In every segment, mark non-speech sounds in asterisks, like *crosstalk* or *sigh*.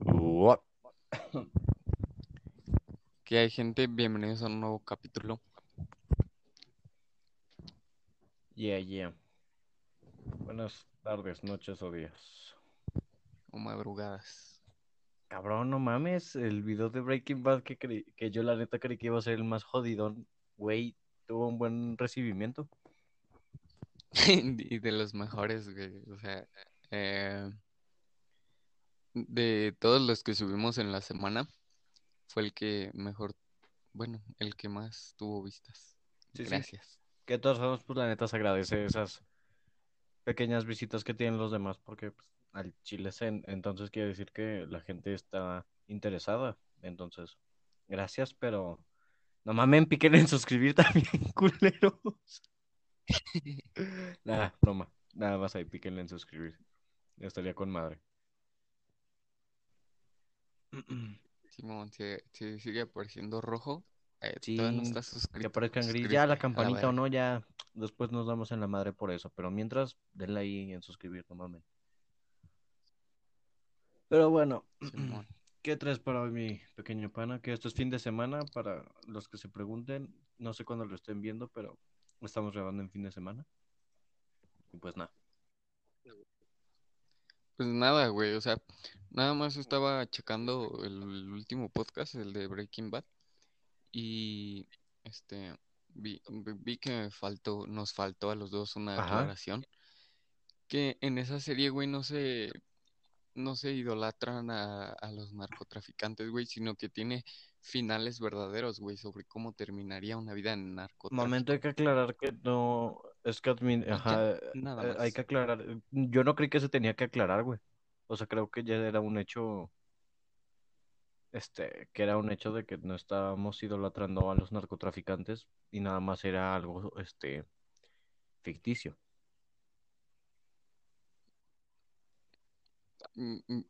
What? ¿Qué hay, gente? Bienvenidos a un nuevo capítulo. Yeah, yeah. Buenas tardes, noches o días. O madrugadas. Cabrón, no mames, el video de Breaking Bad que, creí- que yo la neta creí que iba a ser el más jodidón, güey, tuvo un buen recibimiento. *laughs* Y de los mejores, güey. O sea, eh, de todos los que subimos en la semana, fue el que mejor, bueno, el que más tuvo vistas. Sí, sí. Gracias. Que de todas formas, pues la neta se agradece esas pequeñas visitas que tienen los demás, porque pues, al chile entonces quiere decir que la gente está interesada. Entonces, gracias, pero no mamen, piquen en suscribir *laughs* también, culeros. *laughs* Nada, broma. Nada más ahí, píquenle en suscribir. Estaría con madre. *clears throat* Simón, si, si sigue apareciendo rojo, eh, Sí, todavía no estás Que suscrito. aparezcan gris. Ya la campanita o no, ya después nos damos en la madre por eso. Pero mientras, denle ahí en suscribir, no mamen. Pero bueno, Simón. *clears throat* ¿qué traes para hoy, mi pequeño pana? Que esto es fin de semana para los que se pregunten. No sé cuándo lo estén viendo, pero estamos grabando en fin de semana. Y pues nada. Pues nada, güey, o sea, nada más estaba checando el, último podcast, el de Breaking Bad, y este vi, vi- que me faltó, nos faltó a los dos una Ajá. aclaración, que en esa serie, güey, no se, no se idolatran a, a los narcotraficantes, güey, sino que tiene finales verdaderos, güey, sobre cómo terminaría una vida en narcotráfico. Momento hay que aclarar que no, es que admin, ya, ajá, nada eh, hay que aclarar, yo no creí que se tenía que aclarar, güey. O sea, creo que ya era un hecho, este, que era un hecho de que no estábamos idolatrando a los narcotraficantes y nada más era algo, este, ficticio. Mm, mm,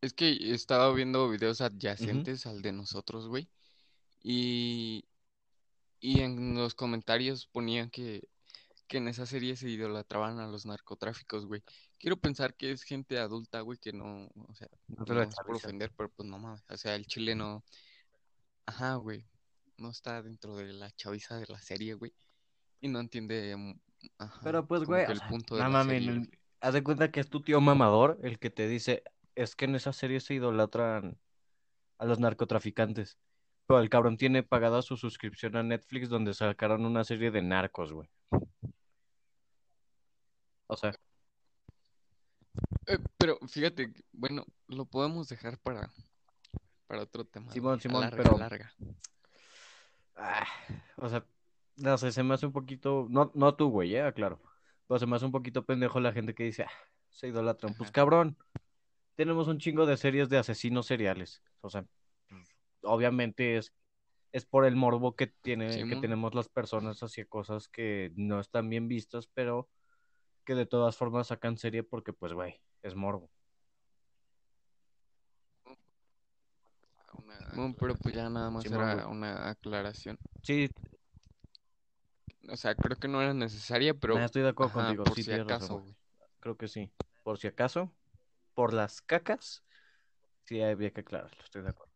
Es que estaba viendo videos adyacentes al de nosotros, güey. Y, y en los comentarios ponían que, que en esa serie se idolatraban a los narcotráficos, güey. Quiero pensar que es gente adulta, güey, que no, o sea, No te no es por ofender, pero pues no mames. O sea, el chile no, ajá, güey, no está dentro de la chaviza de la serie, güey. Y no entiende, mm, ajá, Pero pues, güey, el punto de no la serie, el- haz de cuenta que es tu tío mamador el que te dice, es que en esa serie se idolatran a los narcotraficantes. Pero el cabrón tiene pagada su suscripción a Netflix donde sacaron una serie de narcos, güey. O sea, Eh, pero fíjate, bueno, lo podemos dejar para, para otro tema, Simón. Simón, pero, alarga. ah, o sea, no sé, se me hace un poquito, no, no tú, güey, eh, claro. Pero se me hace un poquito pendejo la gente que dice, ah, se idolatran. Pues Ajá. cabrón, tenemos un chingo de series de asesinos seriales. O sea, pues, obviamente es, es por el morbo que tiene, que tenemos las personas hacia cosas que no están bien vistas, pero que de todas formas sacan serie porque, pues, güey, es morbo. Bueno, pero pues ya nada más era una aclaración. Sí, O sea, creo que no era necesaria, pero estoy de acuerdo ajá, contigo, por sí si acaso, razón. Creo que sí. Por si acaso, por las cacas, sí había que aclararlo, estoy de acuerdo.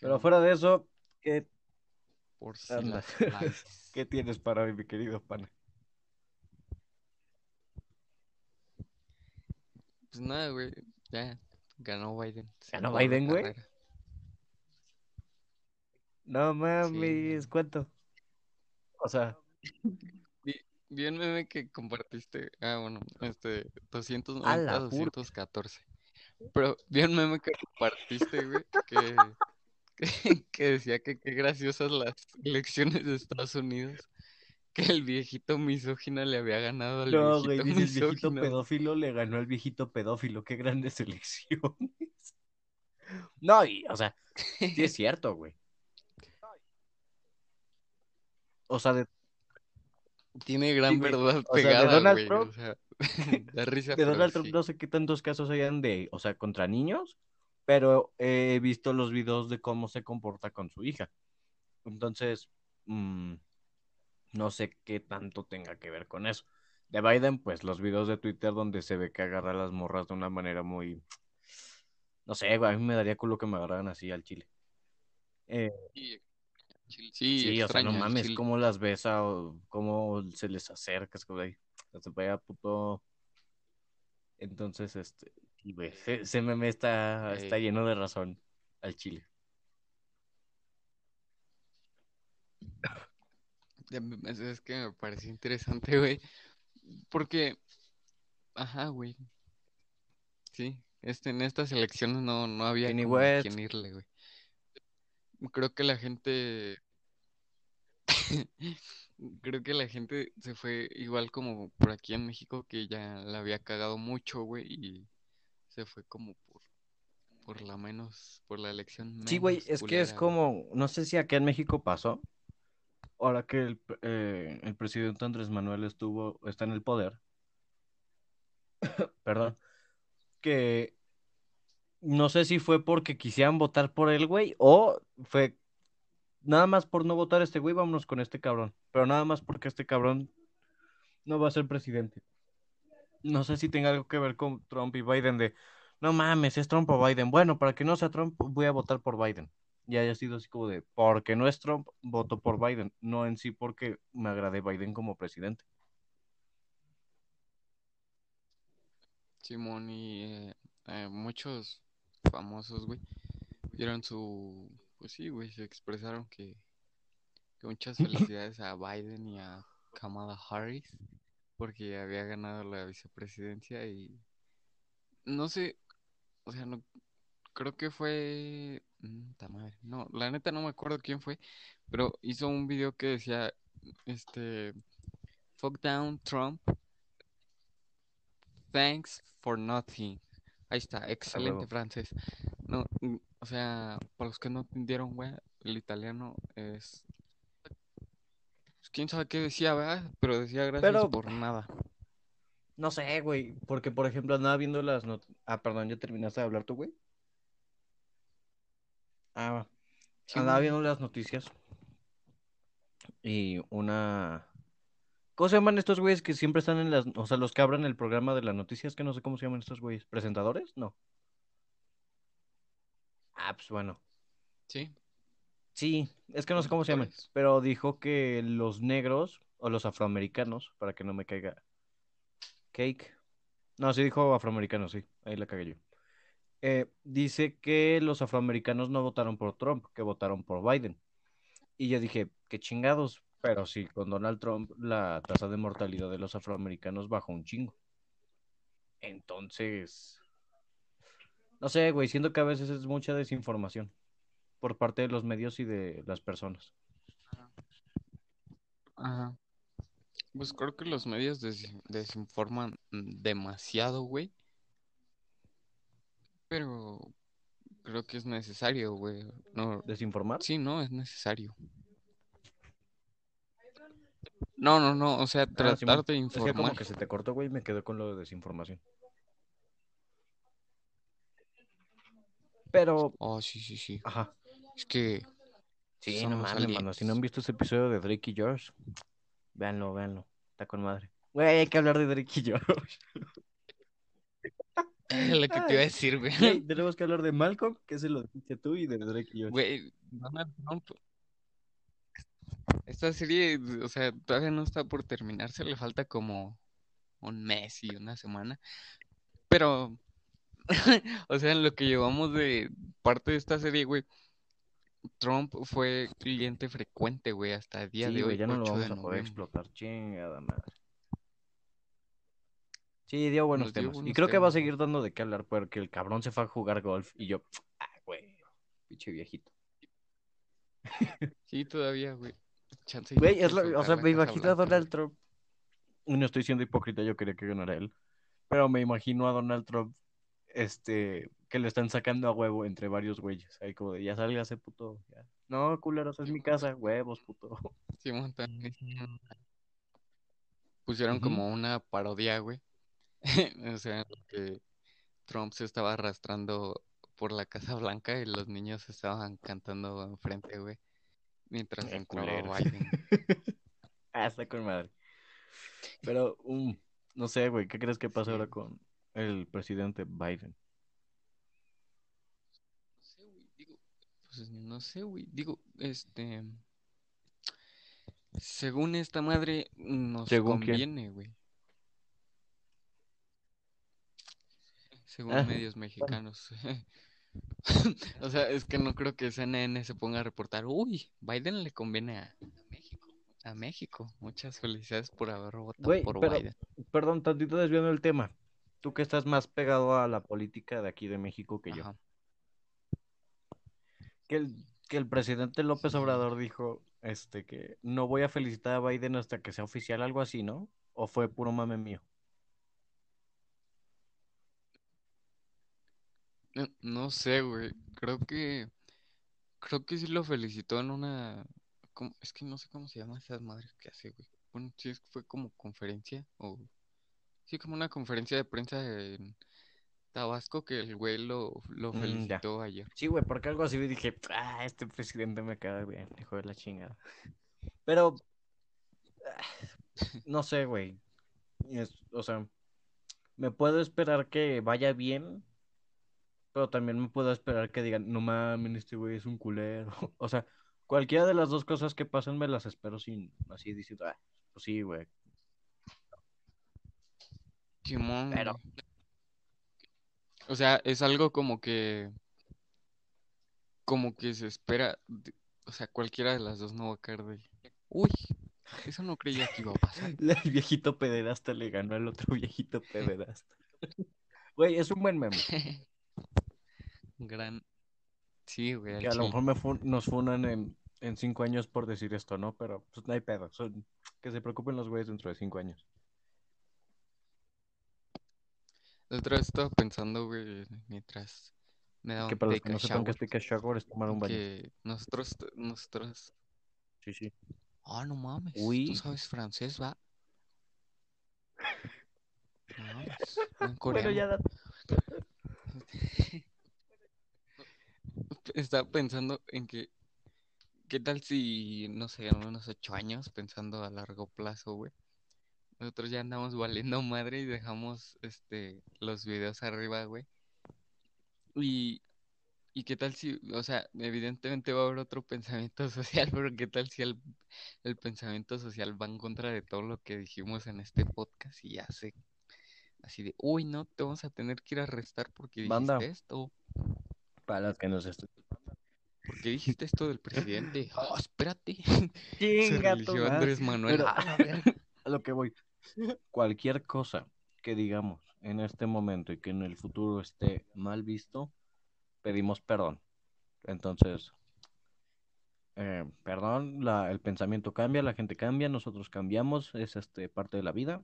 Pero fuera de eso, ¿qué, por si anda? las flies. *laughs* ¿Qué tienes para hoy, mi querido pana? Pues nada, güey, ya ganó Biden. Se ¿Ganó Biden, güey? carrera. No Sí, mames, güey. ¿cuánto? O sea, Vi, un meme que compartiste. Ah, bueno, este, a 290, la pura. 214. Pero vi un meme que compartiste, güey, que, que, *laughs* que decía que qué graciosas las elecciones de Estados Unidos. Que el viejito misógino le había ganado al No, güey, viejito dice el viejito misógino. güey. pedófilo le ganó al viejito pedófilo. Qué grandes *laughs* elecciones. No, y, o sea, sí es *laughs* cierto, güey. O sea, de, Tiene sí, gran güey. verdad O sea, de pegada, Donald güey. O Trump, sea, *laughs* da risa, de Donald Trump sí. no sé qué tantos casos hayan de, o sea, contra niños, pero he visto los videos de cómo se comporta con su hija. Entonces, mm, no sé qué tanto tenga que ver con eso. de Biden, pues los videos de Twitter donde se ve que agarra a las morras de una manera muy... No sé, güey, a mí me daría culo que me agarraran así al chile. Eh, Sí, sí, sí, o sea, no mames, cómo las besa o cómo se les acerca, es como de, se vaya puto... Entonces, este, sí, güey, ese ese meme está, lleno de razón al chile. *laughs* Es que me pareció interesante, *laughs* güey. Porque, ajá, güey. Sí, este, en estas elecciones no, no había quién irle, güey. Creo que la gente, *laughs* creo que la gente se fue igual como por aquí en México, que ya la había cagado mucho, güey, y se fue como por, por la menos, por la elección sí, güey, menos es que es como, no sé si acá en México pasó, ahora que el, eh, el presidente Andrés Manuel estuvo, está en el poder, *coughs* perdón, que no sé si fue porque quisieran votar por él, güey, o fue nada más por no votar este güey, vámonos con este cabrón, pero nada más porque este cabrón no va a ser presidente. No sé si tenga algo que ver con Trump y Biden de, no mames, es Trump o Biden. Bueno, para que no sea Trump, voy a votar por Biden. Y haya sido así como de, porque no es Trump, voto por Biden. No en sí porque me agrade Biden como presidente. Simón y eh, eh, muchos famosos, güey, dieron su, pues sí, güey, se expresaron que, que muchas *laughs* felicidades a Biden y a Kamala Harris porque había ganado la vicepresidencia y no sé, o sea, no creo que fue, mm, ta madre, no, la neta no me acuerdo quién fue, pero hizo un video que decía, este, fuck down Trump, thanks for nothing. Ahí está, excelente francés. No, mm, o sea, para los que no entendieron, güey, el italiano es, pues, quién sabe qué decía, ¿verdad? Pero decía gracias Pero, por nada. no sé, güey, porque por ejemplo andaba viendo las not... Ah, perdón, ¿ya terminaste de hablar tú, güey? Ah, Sí, andaba güey. viendo las noticias y una... ¿Cómo se llaman estos güeyes que siempre están en las... O sea, los que abran el programa de las noticias, que no sé cómo se llaman estos güeyes. ¿Presentadores? No. Ah, pues bueno. Sí, Sí, es que no sé cómo se llaman, pero dijo que los negros o los afroamericanos, para que no me caiga cake. No, sí dijo afroamericanos, sí, ahí la cagué yo. Eh, dice que los afroamericanos no votaron por Trump, que votaron por Biden. Y yo dije, qué chingados, pero sí, con Donald Trump la tasa de mortalidad de los afroamericanos bajó un chingo. Entonces, no sé, güey, siento que a veces es mucha desinformación por parte de los medios y de las personas. Ajá. Pues creo que los medios des- desinforman mm, demasiado, güey. Pero creo que es necesario, güey. No, ¿Desinformar? sí, no, es necesario. No, no, no, o sea, Ah, tratar de Es que como informar. que se te cortó, güey, me quedé con lo de desinformación. Pero, Oh, sí, sí, sí. ajá. Es que Sí, no mames, mano. Si no han visto ese episodio de Drake y Josh, véanlo, véanlo. Está con madre. Güey, hay que hablar de Drake y Josh. *laughs* Lo que te iba a decir, güey. tenemos que hablar de Malcolm, que se lo dijiste tú, y de Drake y Josh. Güey, Donald Trump. Esta serie, o sea, todavía no está por terminarse, le falta como un mes y una semana. Pero, *laughs* o sea, en lo que llevamos de parte de esta serie, güey, Trump fue cliente frecuente, güey, hasta el día Sí, de güey, hoy, ya no lo 8 de vamos a poder explotar. Chingada madre. Sí, dio buenos Nos dio temas. Y creo que va a seguir dando de qué hablar, porque el cabrón se fue a jugar golf y yo, ah, güey, pinche viejito. *laughs* Sí, todavía, güey. Chance Güey, es lo- o sea, me imagino a Donald. Trump. No estoy siendo hipócrita, yo quería que ganara él. Pero me imagino a Donald Trump, este, que le están sacando a huevo entre varios güeyes. Ahí como de, ya sálgase, puto. ya. No, culeros, es mi casa, huevos, puto. También hicieron- pusieron como una parodia, güey. *laughs* O sea, que Trump se estaba arrastrando por la Casa Blanca y los niños estaban cantando enfrente, güey. Mientras Eh, entraba culeros. Biden. *laughs* ah, está con madre. Pero, um, no sé, güey, ¿qué crees que pasa Sí. ahora con el presidente Biden? No sé, güey. Digo, pues no sé, güey. Digo, este. Según esta madre, nos ¿Según quién? conviene, güey. Según medios mexicanos. *laughs* O sea, es que no creo que CNN se ponga a reportar, uy, Biden le conviene a, México. A México. Muchas felicidades por haber votado Güey, por pero- Biden. Perdón, tantito desviando el tema. Tú que estás más pegado a la política de aquí de México que yo. Que el, que el presidente López. Obrador dijo este que no voy a felicitar a Biden hasta que sea oficial, algo así, ¿no? ¿O fue puro mame mío? No, no sé, güey. Creo que. Creo que sí lo felicitó en una. ¿cómo? Es que no sé cómo se llama esa madre que hace, güey. Bueno, sí es- fue como conferencia o. Sí, como una conferencia de prensa en Tabasco que el güey lo, lo Mm, ya. felicitó ayer. Sí, güey, porque algo así dije, ah, este presidente me cae bien, hijo de la chingada. Pero, ah, no sé, güey. Es- o sea, me puedo esperar que vaya bien, pero también me puedo esperar que digan, no mames, este güey es un culero. *laughs* O sea, cualquiera de las dos cosas que pasen me las espero sin así diciendo, ah, pues sí, güey. Simón, Pero-. O sea, es algo como que. Como que se espera. O sea, cualquiera de las dos no va a caer de. Uy, eso no creía que iba a pasar. *laughs* El viejito pederasta le ganó al otro viejito *laughs* pederasta. Güey, es un buen meme. Gran. Sí, güey. al Que a lo chile. mejor me fun- nos funan en, en cinco años por decir esto, ¿no? Pero pues no hay pedo. son- que se preocupen los güeyes dentro de cinco años. La otra vez estaba pensando, güey, mientras me daba Que un para los que no sepan que es take a shower es tomar un baño. que nosotros, nosotros, Sí, sí. ah, no mames, Uy. tú sabes francés, va. *laughs* No mames, buen Bueno, coreano. ya da- *laughs* Estaba pensando en que, ¿qué tal si, no sé, en unos ocho años, pensando a largo plazo, güey? Nosotros ya andamos valiendo madre y dejamos, este, los videos arriba, güey. Y, y qué tal si, o sea, evidentemente va a haber otro pensamiento *laughs* social, pero qué tal si el, el pensamiento social va en contra de todo lo que dijimos en este podcast y ya se, así de, uy, no, te vamos a tener que ir a arrestar porque dijiste Banda. esto. Para los que nos estén. ¿Por qué dijiste esto del presidente? *laughs* Oh, espérate. Se Chinga tu. Andrés Manuel. Pero- *laughs* Ah. A lo que voy. Cualquier cosa que digamos en este momento y que en el futuro esté mal visto, pedimos perdón. Entonces, eh, perdón, la- el pensamiento cambia, la gente cambia, nosotros cambiamos, es este parte de la vida.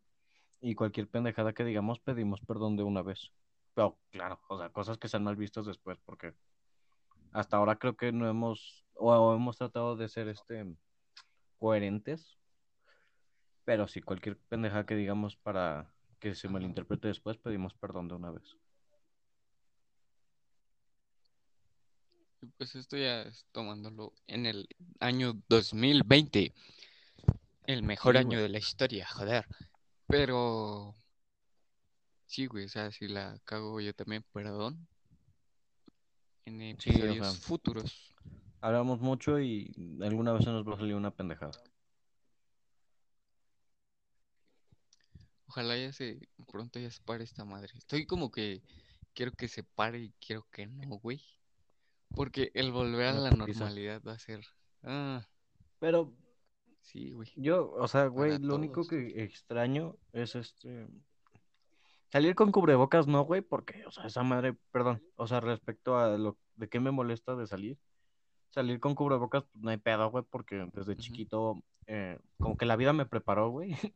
Y cualquier pendejada que digamos, pedimos perdón de una vez. Pero claro, o sea, cosas que sean mal vistas después, porque hasta ahora creo que no hemos, o, hemos tratado de ser este coherentes. Pero sí, cualquier pendejada que digamos para que se malinterprete después, pedimos perdón de una vez. Pues esto ya es tomándolo en el año 2020. El mejor Sí, año de la historia, joder. Pero sí, güey, o sea, si la cago yo también, perdón. En Sí, o episodios sea. futuros. Hablamos mucho y alguna vez se nos va a salir una pendejada. Ojalá ya se, pronto ya se pare esta madre. Estoy como que quiero que se pare y quiero que no, güey. Porque el volver a Una la putiza. normalidad va a ser... Ah, Pero sí, güey. yo, o sea, güey, Para lo único todos. que extraño es este. Salir con cubrebocas, no, güey, porque, o sea, esa madre, perdón, o sea, respecto a lo de qué me molesta de salir, salir con cubrebocas, pues no hay pedo, güey, porque desde chiquito, eh, como que la vida me preparó, güey, *laughs*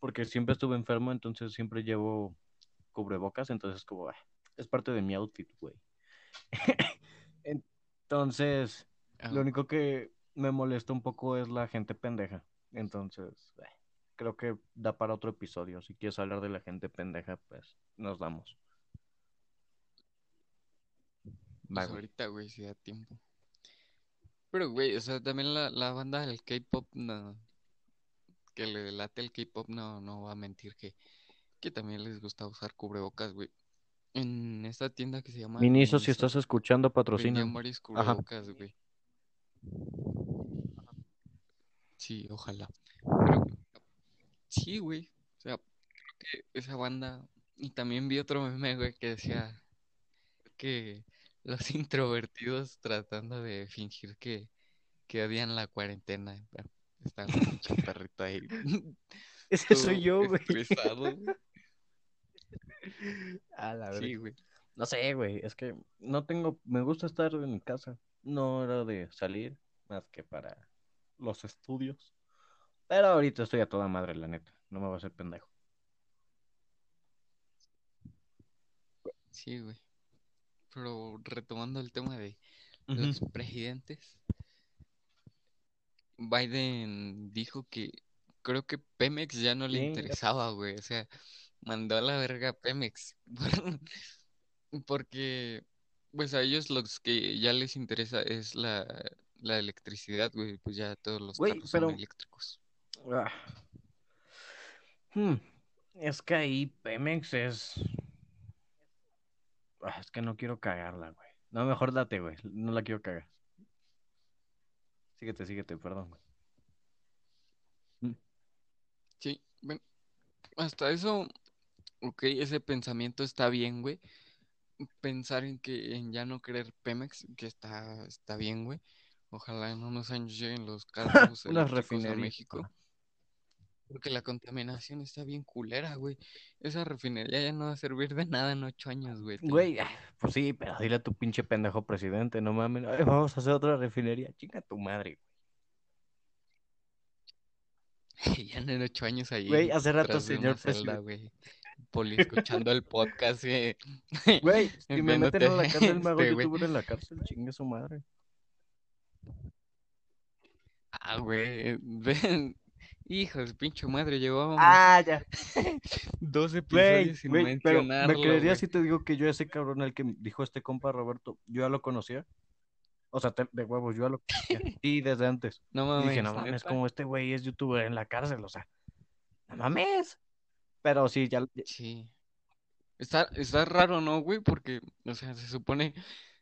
porque siempre estuve enfermo, entonces siempre llevo cubrebocas, entonces como, ah, es parte de mi outfit, güey. *laughs* Entonces, Ah, lo único que me molesta un poco es la gente pendeja. Entonces, eh, creo que da para otro episodio. Si quieres hablar de la gente pendeja, pues nos damos. pues güey. ahorita, güey, si da tiempo. Pero, güey, o sea, también la, la banda del K-pop, no, que le late el K-pop no, no va a mentir que, que también les gusta usar cubrebocas, güey. En esta tienda que se llama Miniso, si estás escuchando, patrocina. varios Ajá. cubrebocas, güey. Sí, ojalá. Pero, sí, güey. O sea, creo que esa banda. Y también vi otro meme, güey, que decía que los *laughs* introvertidos tratando de fingir que, que odian la cuarentena. Está un pinche perrito ahí. *laughs* Ese soy yo, güey. *laughs* A la Sí, verga. güey. No sé, güey, es que no tengo, me gusta estar en mi casa. No era de salir más que para los estudios. Pero ahorita estoy a toda madre, la neta. No me voy a hacer pendejo. Sí, güey. Pero retomando el tema de los presidentes, Biden dijo que creo que Pemex ya no le interesaba, güey. O sea, mandó a la verga a Pemex. *laughs* Porque, pues a ellos los que ya les interesa es la, la electricidad, güey. Pues ya todos los Güey, carros son eléctricos. Ah. Hmm, Es que ahí Pemex es. Ah, es que no quiero cagarla, güey. No, mejor date, güey. No la quiero cagar. Síguete, síguete, perdón, güey. Sí, bueno, hasta eso, ok, ese pensamiento está bien, güey. Pensar en que en ya no querer Pemex, que está, está bien, güey. Ojalá en unos años lleguen los *laughs* carros eléctricos a. México. Porque la contaminación está bien culera, güey. Esa refinería ya no va a servir de nada en ocho años, güey. Güey, ah, pues sí, pero dile a tu pinche pendejo presidente, no mames. Ay, vamos a hacer otra refinería. Chinga tu madre. *laughs* Ya en ocho años ahí. Güey, hace rato, señor celda, presidente. güey. Poli escuchando el podcast, güey. *laughs* Güey, si me meten a la cárcel, me hago *laughs* este, güey. youtuber en la cárcel. Chingue su madre. Ah, güey. Ven. Hijos, pinche madre, llevábamos Ah, ya. *laughs* dos episodios sin pero ¿me güey. si te digo que yo ese cabrón al que dijo este compa Roberto, yo ya lo conocía? O sea, te- de huevos, yo ya lo conocía. *laughs* Sí, desde antes. No Y mames, dije, no mames, como este güey es youtuber en la cárcel, o sea, no mames. Pero sí, ya, Sí. Está, está raro, ¿no, güey? Porque, o sea, se supone,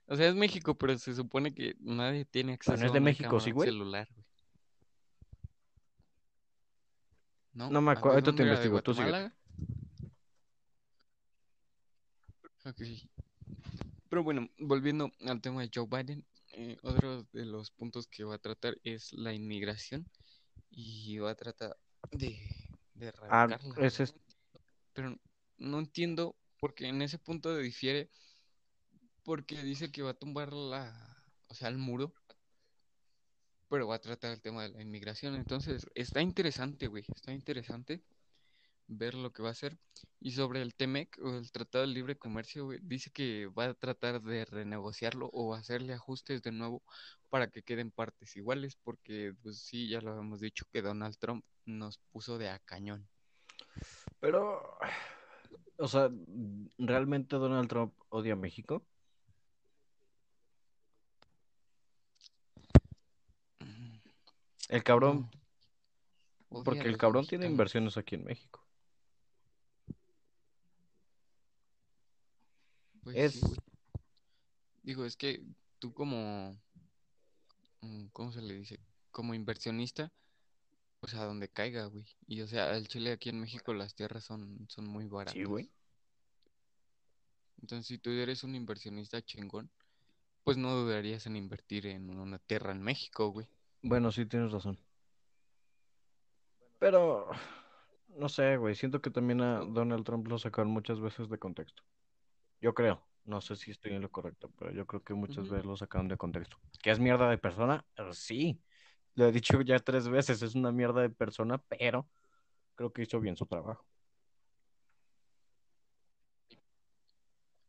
o sea, es México, pero se supone que nadie tiene acceso Bueno, es a de una México, cámara sí, güey. celular, güey. No, No me acuerdo, ahorita te ¿dónde era? ¿De investigo, tú sigue. Ok. Pero bueno, volviendo al tema de Joe Biden, eh, otro de los puntos que va a tratar es la inmigración y va a tratar de, de Ah, erradicarla. ese es, Pero no entiendo porque en ese punto difiere porque dice que va a tumbar la, o sea, el muro, pero va a tratar el tema de la inmigración. Entonces, está interesante, güey, está interesante ver lo que va a hacer. Y sobre el TEMEC o el Tratado de Libre Comercio, güey, dice que va a tratar de renegociarlo o hacerle ajustes de nuevo para que queden partes iguales, porque pues sí, ya lo habíamos dicho que Donald Trump nos puso de a cañón. pero, *sighs* o sea, ¿realmente Donald Trump odia a México? El cabrón, Odia a porque el los cabrón tiene mexicanos. inversiones aquí en México. Pues Es- güey. Digo, es que tú como, mm, ¿cómo se le dice? Como inversionista, o sea, donde caiga, güey. Y o sea, el Chile aquí en México las tierras son, son muy baratas. Sí, güey. Entonces, si tú eres un inversionista chingón, pues no dudarías en invertir en una tierra en México, güey. Bueno, sí, tienes razón. Pero, no sé, güey, siento que también a Donald Trump lo sacaron muchas veces de contexto. Yo creo, no sé si estoy en lo correcto, pero yo creo que muchas veces lo sacaron de contexto. ¿Que es mierda de persona? Eh, Sí, lo he dicho ya tres veces, es una mierda de persona, pero creo que hizo bien su trabajo.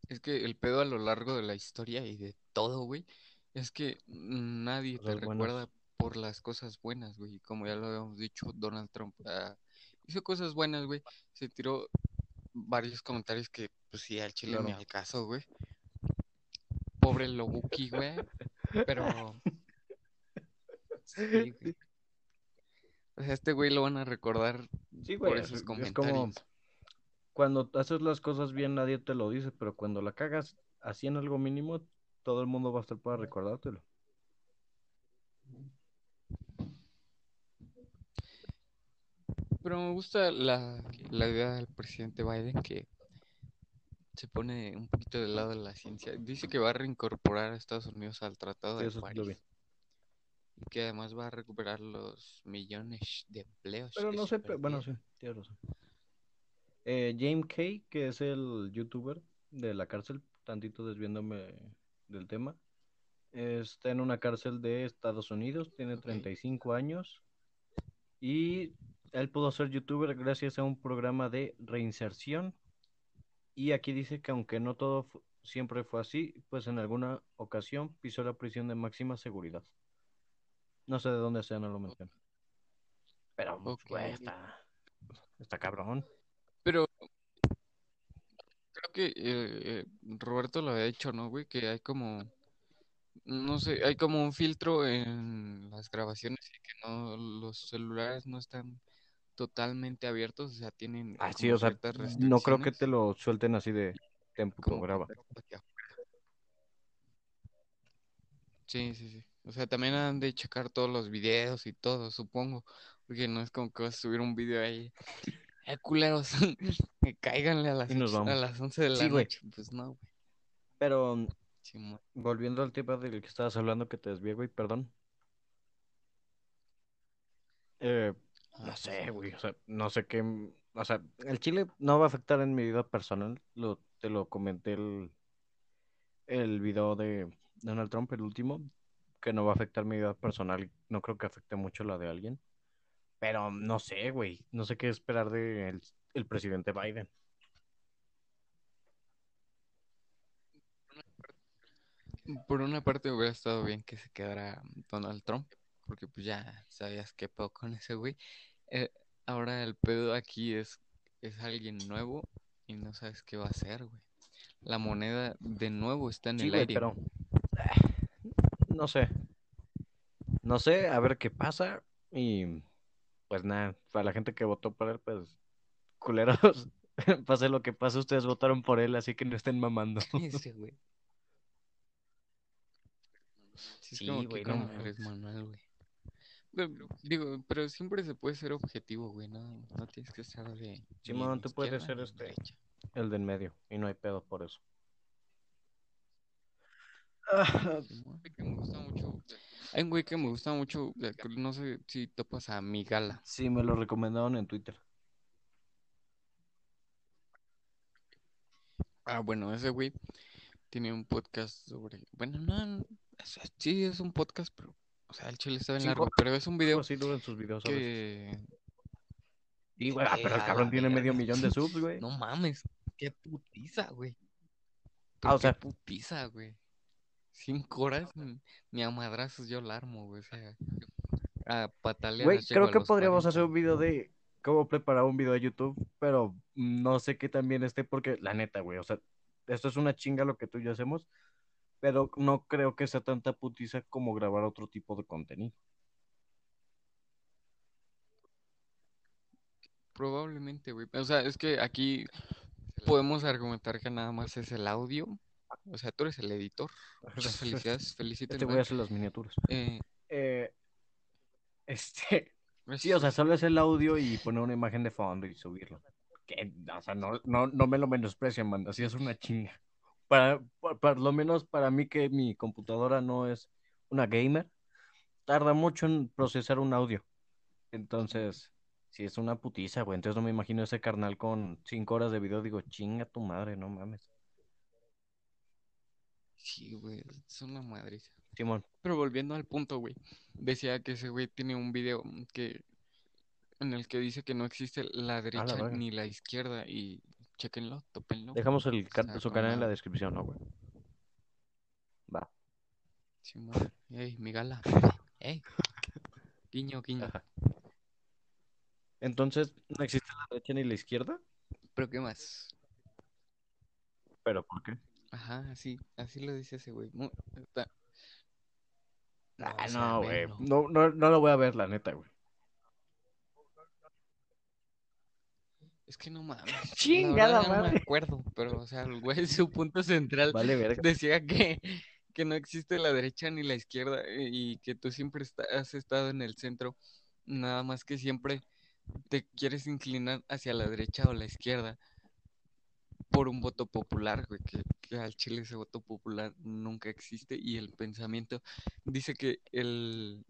Es que el pedo a lo largo de la historia y de todo, güey, es que nadie te recuerda por las cosas buenas, güey. Como ya lo habíamos dicho, Donald Trump ah, hizo cosas buenas, güey. Se tiró varios comentarios que, pues sí, al chile Claro. ni al caso, güey. Pobre Lobuki, güey. Pero. Sí, güey. O sea, este güey lo van a recordar Sí, por esos es, es comentarios. como cuando haces las cosas bien nadie te lo dice, pero cuando la cagas así en algo mínimo, todo el mundo va a estar para recordártelo. Pero me gusta la, la idea del presidente Biden que se pone un poquito del lado de la ciencia. Dice que va a reincorporar a Estados Unidos al Tratado de París. Y que además va a recuperar los millones de empleos. Pero no sé, pe- bueno, sí, tienes razón. Eh, James Kay, que es el youtuber de la cárcel, tantito desviándome del tema, está en una cárcel de Estados Unidos, tiene Ok. 35 años y él pudo ser youtuber gracias a un programa de reinserción. Y aquí dice que aunque no todo fu- siempre fue así, pues en alguna ocasión pisó la prisión de máxima seguridad. No sé de dónde sea, no lo menciona. Pero, pues, Ok. güey, está, está cabrón. Pero creo que eh, eh, Roberto lo había dicho, ¿no, güey? Que hay como, no sé, hay como un filtro en las grabaciones y que no, los celulares no están totalmente abiertos, o sea, tienen Ah, sí, o sea, no creo que te lo suelten así de tempo, como graba. Sí, sí, sí. O sea, también han de checar todos los videos y todo, supongo, porque no es como que vas a subir un video ahí. Eh, culeros, *laughs* que cáiganle a las, Y nos a las 11 de la Sí, güey. noche. Pues no, güey. Pero mm, volviendo al tema del que estabas hablando que te desvié, güey, perdón. Eh, no sé, güey, o sea, no sé qué, o sea, el chile no va a afectar en mi vida personal, lo, te lo comenté el, el video de Donald Trump, el último, que no va a afectar mi vida personal, no creo que afecte mucho la de alguien, pero no sé, güey, no sé qué esperar de el presidente Biden. Por una parte hubiera estado bien que se quedara Donald Trump, porque pues ya sabías qué pedo con *laughs* ese güey. Eh, ahora el pedo aquí es, es alguien nuevo y no sabes qué va a hacer, güey. La moneda de nuevo está en Sí, el güey, aire. pero *sighs* no sé, no sé, a ver qué pasa y pues nada, para la gente que votó por él, pues culeros, *laughs* pase lo que pase, ustedes votaron por él, así que no estén mamando. *laughs* Ese güey. Sí, es Sí, como que güey, no Manuel, güey. Digo, pero siempre se puede ser objetivo, güey, no, no tienes que estar de Simón, tú puedes ser este, derecha. el del medio, y no hay pedo por eso. *laughs* Simón. Que me gusta mucho. Hay un güey que me gusta mucho, no sé si topas a Migala. Sí, me lo recomendaron en Twitter. Ah, bueno, ese güey tiene un podcast sobre, bueno, no, sí es un podcast, pero, o sea, el chile está bien largo, pero es un Algo video así duran sus videos que, Y, güey, ah, pero el cabrón tiene medio millón de *laughs* subs, güey. no mames, qué putiza, güey. Ah, o sea- qué putiza, güey. Cinco horas, mm, ni a madrazos yo la armo, güey, o sea, a patalear Güey, creo que podríamos 40. hacer un video de cómo preparar un video de YouTube, pero no sé qué también esté, porque la neta, güey, o sea, esto es una chinga lo que tú y yo hacemos, pero no creo que sea tanta putiza como grabar otro tipo de contenido. Probablemente, güey. O sea, es que aquí podemos argumentar que nada más es el audio. O sea, tú eres el editor. Muchas *laughs* felicidades, Este felicítenme. voy a hacer las miniaturas. Eh, Eh, este, es- sí, o sea, solo es el audio y poner una imagen de fondo y subirlo. Que, o sea, no, no, no me lo menosprecian, man, así es una chinga. Para, por, por lo menos para mí que mi computadora no es una gamer, tarda mucho en procesar un audio. Entonces, si es una putiza, güey. Entonces no me imagino ese carnal con cinco horas de video. Digo, chinga tu madre, no mames. Sí, güey, es una madriza. Simón, Pero volviendo al punto, güey. Decía que ese güey tiene un video que en el que dice que no existe la derecha ni la izquierda. Y chequenlo, tópenlo. dejamos el, ca- su canal en la descripción, ¿no, güey? Va. Simón. Ey, mi gala. Ey. Guiño, guiño. Ajá. Entonces, ¿no existe la derecha ni la izquierda? Pero ¿qué más? ¿Pero por qué? Ajá, así, así lo dice ese güey. Mu- está- Ah, o sea, no, güey. No, no, no lo voy a ver, la neta, güey. Es que no mames. *laughs* Chingada no me acuerdo, pero, o sea, el güey, *laughs* su punto central Vale, verga. decía que, que no existe la derecha ni la izquierda y que tú siempre está- has estado en el centro, nada más que siempre te quieres inclinar hacia la derecha o la izquierda por un voto popular, güey, que, que al Chile ese voto popular nunca existe y el pensamiento dice que el,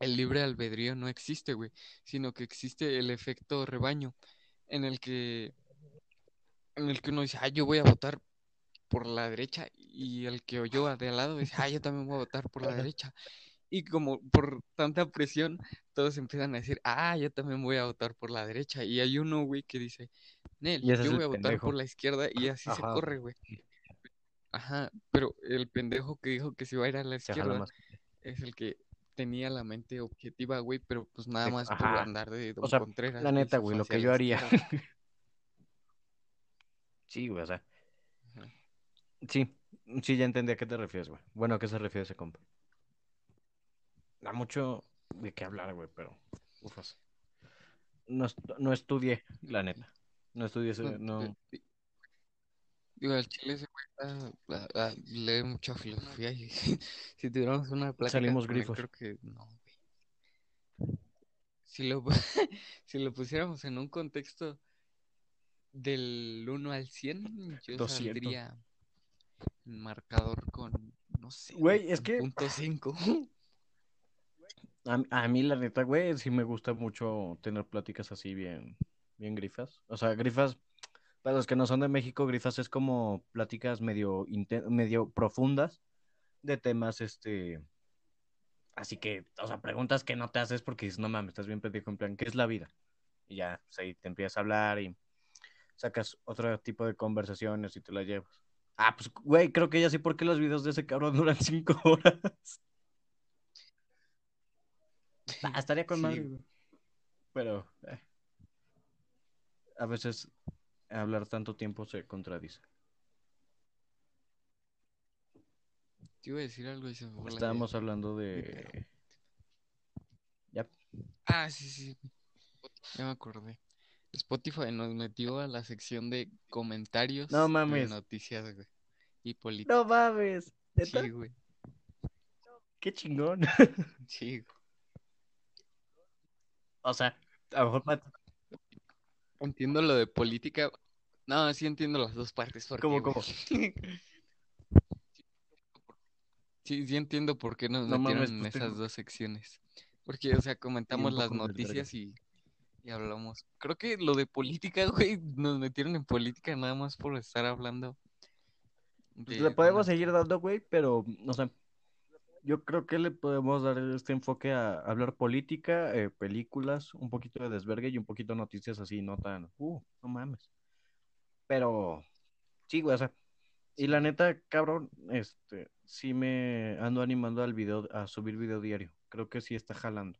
el libre albedrío no existe, güey, sino que existe el efecto rebaño en el que en el que uno dice, ah, yo voy a votar por la derecha y el que oyó de al lado dice, ah, yo también voy a votar por la *laughs* derecha. Y como por tanta presión, todos empiezan a decir, ah, yo también voy a votar por la derecha. Y hay uno, güey, que dice, Nel, yo voy a votar pendejo. por la izquierda y así se corre, güey. Ajá, pero el pendejo que dijo que se iba a ir a la izquierda es el que tenía la mente objetiva, güey, pero pues nada más por ajá. andar de Don O sea, Contreras, la neta, güey, lo que yo haría. *laughs* Sí, güey, o sea. Ajá. Sí, sí, ya entendí a qué te refieres, güey. Bueno, ¿a qué se refiere ese compa? Da mucho de qué hablar, güey, pero. Ufas. No, no estudié, la neta. No estudié ese, No, no. Di- Digo, al chile ah, ah, lee mucha filosofía y *laughs* si tuviéramos una plática Salimos con él, grifos. creo que no, güey. Si lo, *laughs* si lo pusiéramos en un contexto del 1 al 100, yo 200. saldría en marcador con, no sé, Güey, es que- punto 5. A, a mí, la neta, güey, sí me gusta mucho tener pláticas así bien, bien grifas. O sea, grifas, para los que no son de México, grifas es como pláticas medio, medio profundas de temas, este... Así que, o sea, preguntas que no te haces porque dices, no mames, estás bien pendejo, en plan, ¿qué es la vida? Y ya, pues ahí te empiezas a hablar y sacas otro tipo de conversaciones y te las llevas. Ah, pues, güey, creo que ya sé por qué los videos de ese cabrón *laughs* duran cinco horas. Ah, estaría con Sí, güey. Pero eh, a veces hablar tanto tiempo se contradice. Te iba a decir algo y se me. Estábamos hablando de... Ya, Ah, sí, sí. Ya me acordé. Spotify nos metió a la sección de comentarios No de mames. noticias, güey. Y política. No mames. Sí, güey. Qué chingón. Sí, güey. O sea, a lo mejor para- Entiendo lo de política. No, sí entiendo las dos partes. ¿por ¿Cómo, cómo? *laughs* Sí, sí entiendo por qué nos No metieron mames, en pues esas tengo- dos secciones. Porque, o sea, comentamos las noticias y, y hablamos. Creo que lo de política, *laughs* güey, nos metieron en política nada más por estar hablando. Pues de le podemos seguir dando, güey, pero, o sea, yo creo que le podemos dar este enfoque a hablar política, eh, películas, un poquito de desvergue y un poquito de noticias así, no tan, uh, no mames. Pero, sí, güey, o sea, y la neta, cabrón, este, sí me ando animando al video, a subir video diario. Creo que sí está jalando.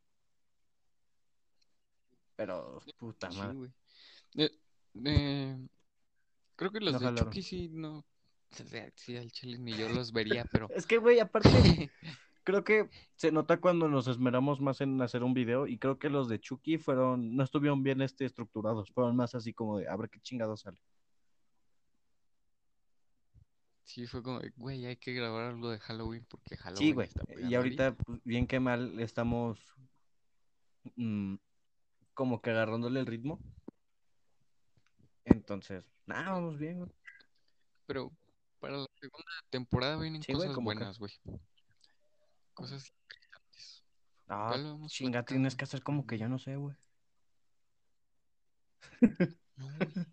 Pero, puta Sí, madre. güey. Eh, eh, creo que los No de jalaron. Chucky sí, no. Sí, al chile ni yo los vería, pero. Es que, güey, aparte, *laughs* creo que se nota cuando nos esmeramos más en hacer un video y creo que los de Chucky fueron, no estuvieron bien este, estructurados, fueron más así como de, a ver qué chingado sale. Sí, fue como, güey, hay que grabar algo de Halloween porque Halloween Sí, güey, está y ahorita, pues, bien que mal, estamos mm, como que agarrándole el ritmo. Entonces, nada, vamos bien, güey. Pero para la segunda temporada vienen Sí, cosas buenas, güey. Cosas interesantes. Ah, chinga, tienes que hacer como que yo no sé, güey. *laughs* No, güey.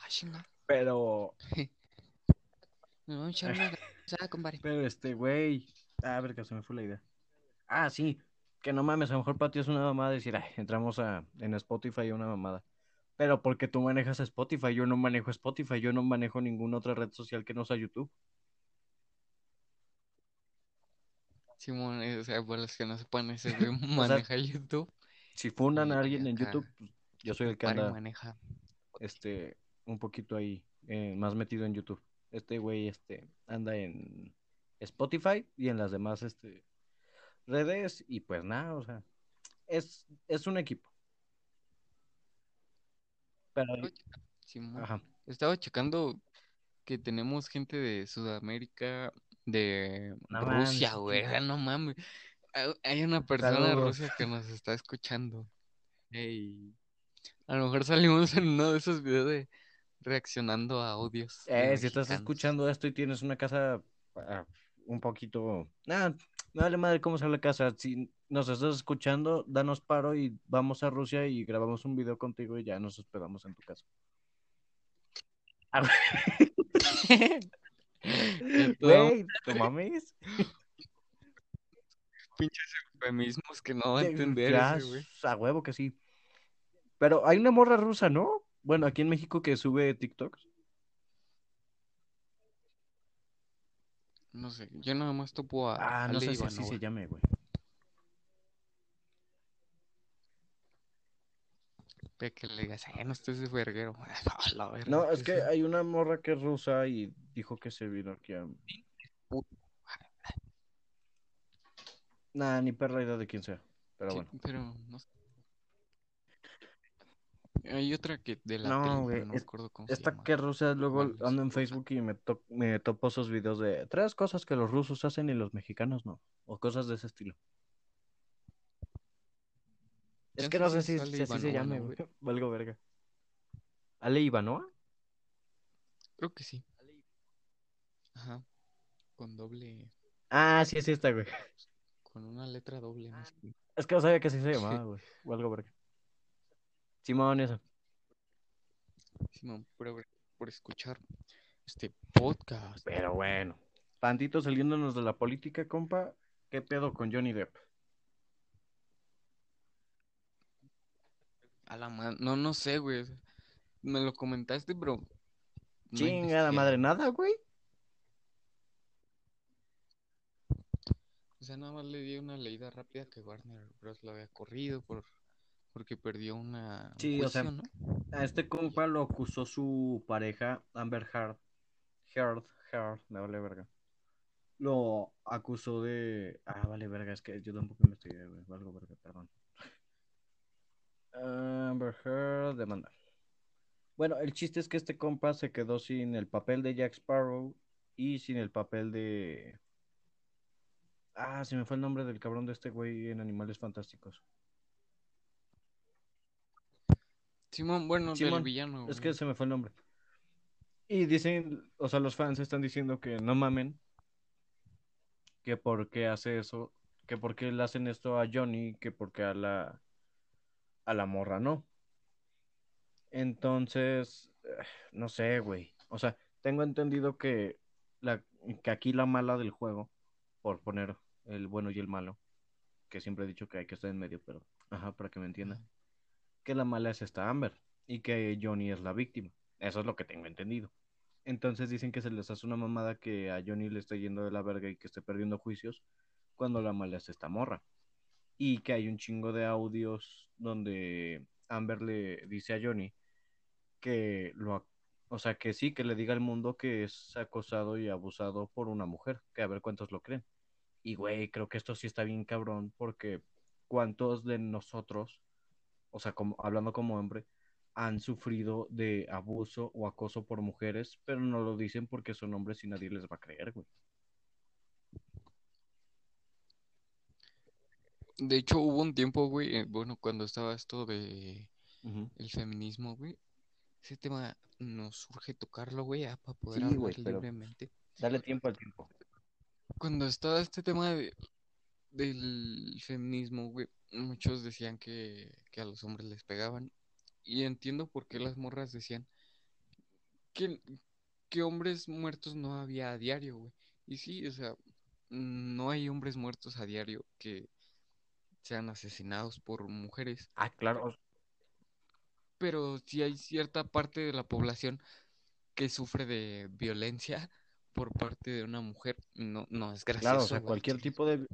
Ah, chinga. Pero, *laughs* compadre. pero este, güey, a ver, que se me fue la idea. Ah, sí, que no mames, a lo mejor para ti es una mamada decir, ay, entramos a, en Spotify una mamada. Pero porque tú manejas Spotify, yo no manejo Spotify, yo no manejo ninguna otra red social que no sea YouTube. Simón, eh, o sea, para los que no sepan, ese güey sea, maneja YouTube. Si fundan a alguien en YouTube, pues, yo soy el que anda maneja. este, un poquito ahí, eh, más metido en YouTube. Este güey, este, anda en Spotify y en las demás, este, redes y pues nada, o sea, es, es un equipo. Pero, Estaba checando, Simón. ajá. Estaba checando que tenemos gente de Sudamérica, de No Rusia, mames, güey. sea, No mames. Hay- Hay una persona de Saludos. Rusia que nos está escuchando. Ey, A lo mejor salimos en uno de esos videos de reaccionando a audios de Eh, si estás escuchando esto y tienes una casa ah, un poquito... Nada, me vale madre cómo sea la casa. Si nos estás escuchando, danos paro y vamos a Rusia y grabamos un video contigo y ya nos hospedamos en tu casa. *laughs* Güey, no mames. pinches eufemismos que no va a entender ya, ese, güey. a huevo que sí. Pero hay una morra rusa, ¿no? Bueno, aquí en México que sube TikToks. No sé, yo nada más topo a Ah, no Ale sé si así se llame, güey. Ve que le digas, eh, no estés de verguero. *laughs* A la verga, No, es ¿qué que hay una morra que es rusa y dijo que se vino aquí a... Nah, ni perra idea de quién sea. Pero Sí, bueno. pero no sé. Hay otra que de la No, güey, no me acuerdo cómo se Esta llama. que es rusa, luego ando en sí. Facebook y me, to- me topo esos videos de tres cosas que los rusos hacen y los mexicanos no. O cosas de ese estilo. Es que no sé si, si así se llame, ¿no, güey. *laughs* Valgo verga. ¿Ale Ivanoa? Creo que sí. Ajá. Con doble, Ah, sí, es esta, güey. con una letra doble. sé. Es que no sabía que así se llamaba, güey. Valgo verga. Simón, eso. Simón, por, escuchar este podcast. Pero bueno. Tantito saliéndonos de la política, compa. ¿Qué pedo con Johnny Depp? A la ma- No, no sé, güey. Me lo comentaste, pero. no Chinga la madre, nada, güey. O sea, nada más le di una leída rápida que Warner Bros. lo había corrido por porque perdió una un Sí, o sea, ¿no? A este compa lo acusó su pareja, Amber Heard. Heard, Heard, me vale verga. Lo acusó de. Ah, vale verga, es que yo tampoco investigué, güey. Valgo verga, perdón. Amber Heard demanda. Bueno, el chiste es que este compa se quedó sin el papel de Jack Sparrow y sin el papel de. Ah, se me fue el nombre del cabrón de este güey en Animales Fantásticos. Simón, bueno, del Simón, villano. Es que se me fue el nombre. Y dicen, o sea, los fans están diciendo que no mamen, que por qué hace eso, que por qué le hacen esto a Johnny, que por qué a la, a la morra no. Entonces, eh, no sé, güey. O sea, tengo entendido que, la, que aquí la mala del juego, por poner el bueno y el malo, que siempre he dicho que hay que estar en medio, pero, ajá, para que me entiendan. Que la mala es esta Amber y que Johnny es la víctima. Eso es lo que tengo entendido. Entonces dicen que se les hace una mamada que a Johnny le esté yendo de la verga y que esté perdiendo juicios cuando la mala es esta morra. Y que hay un chingo de audios donde Amber le dice a Johnny que lo, o sea, que sí, que le diga al mundo que es acosado y abusado por una mujer, que a ver cuántos lo creen. Y güey, creo que esto sí está bien cabrón porque cuántos de nosotros o sea, como, hablando como hombre, han sufrido de abuso o acoso por mujeres, pero no lo dicen porque son hombres y nadie les va a creer, güey. De hecho, hubo un tiempo, güey, eh, bueno, cuando estaba esto de el feminismo, güey. Ese tema nos surge tocarlo, güey, ah, para poder Sí, hablar libremente. Dale tiempo al tiempo. Cuando estaba este tema de, del feminismo, güey, muchos decían que, que a los hombres les pegaban. Y entiendo por qué las morras decían que, que hombres muertos no había a diario, güey. Y sí, o sea, no hay hombres muertos a diario que sean asesinados por mujeres. Ah, claro. pero sí hay cierta parte de la población que sufre de violencia por parte de una mujer. No, no es gracioso. Claro, o sea, cualquier tipo de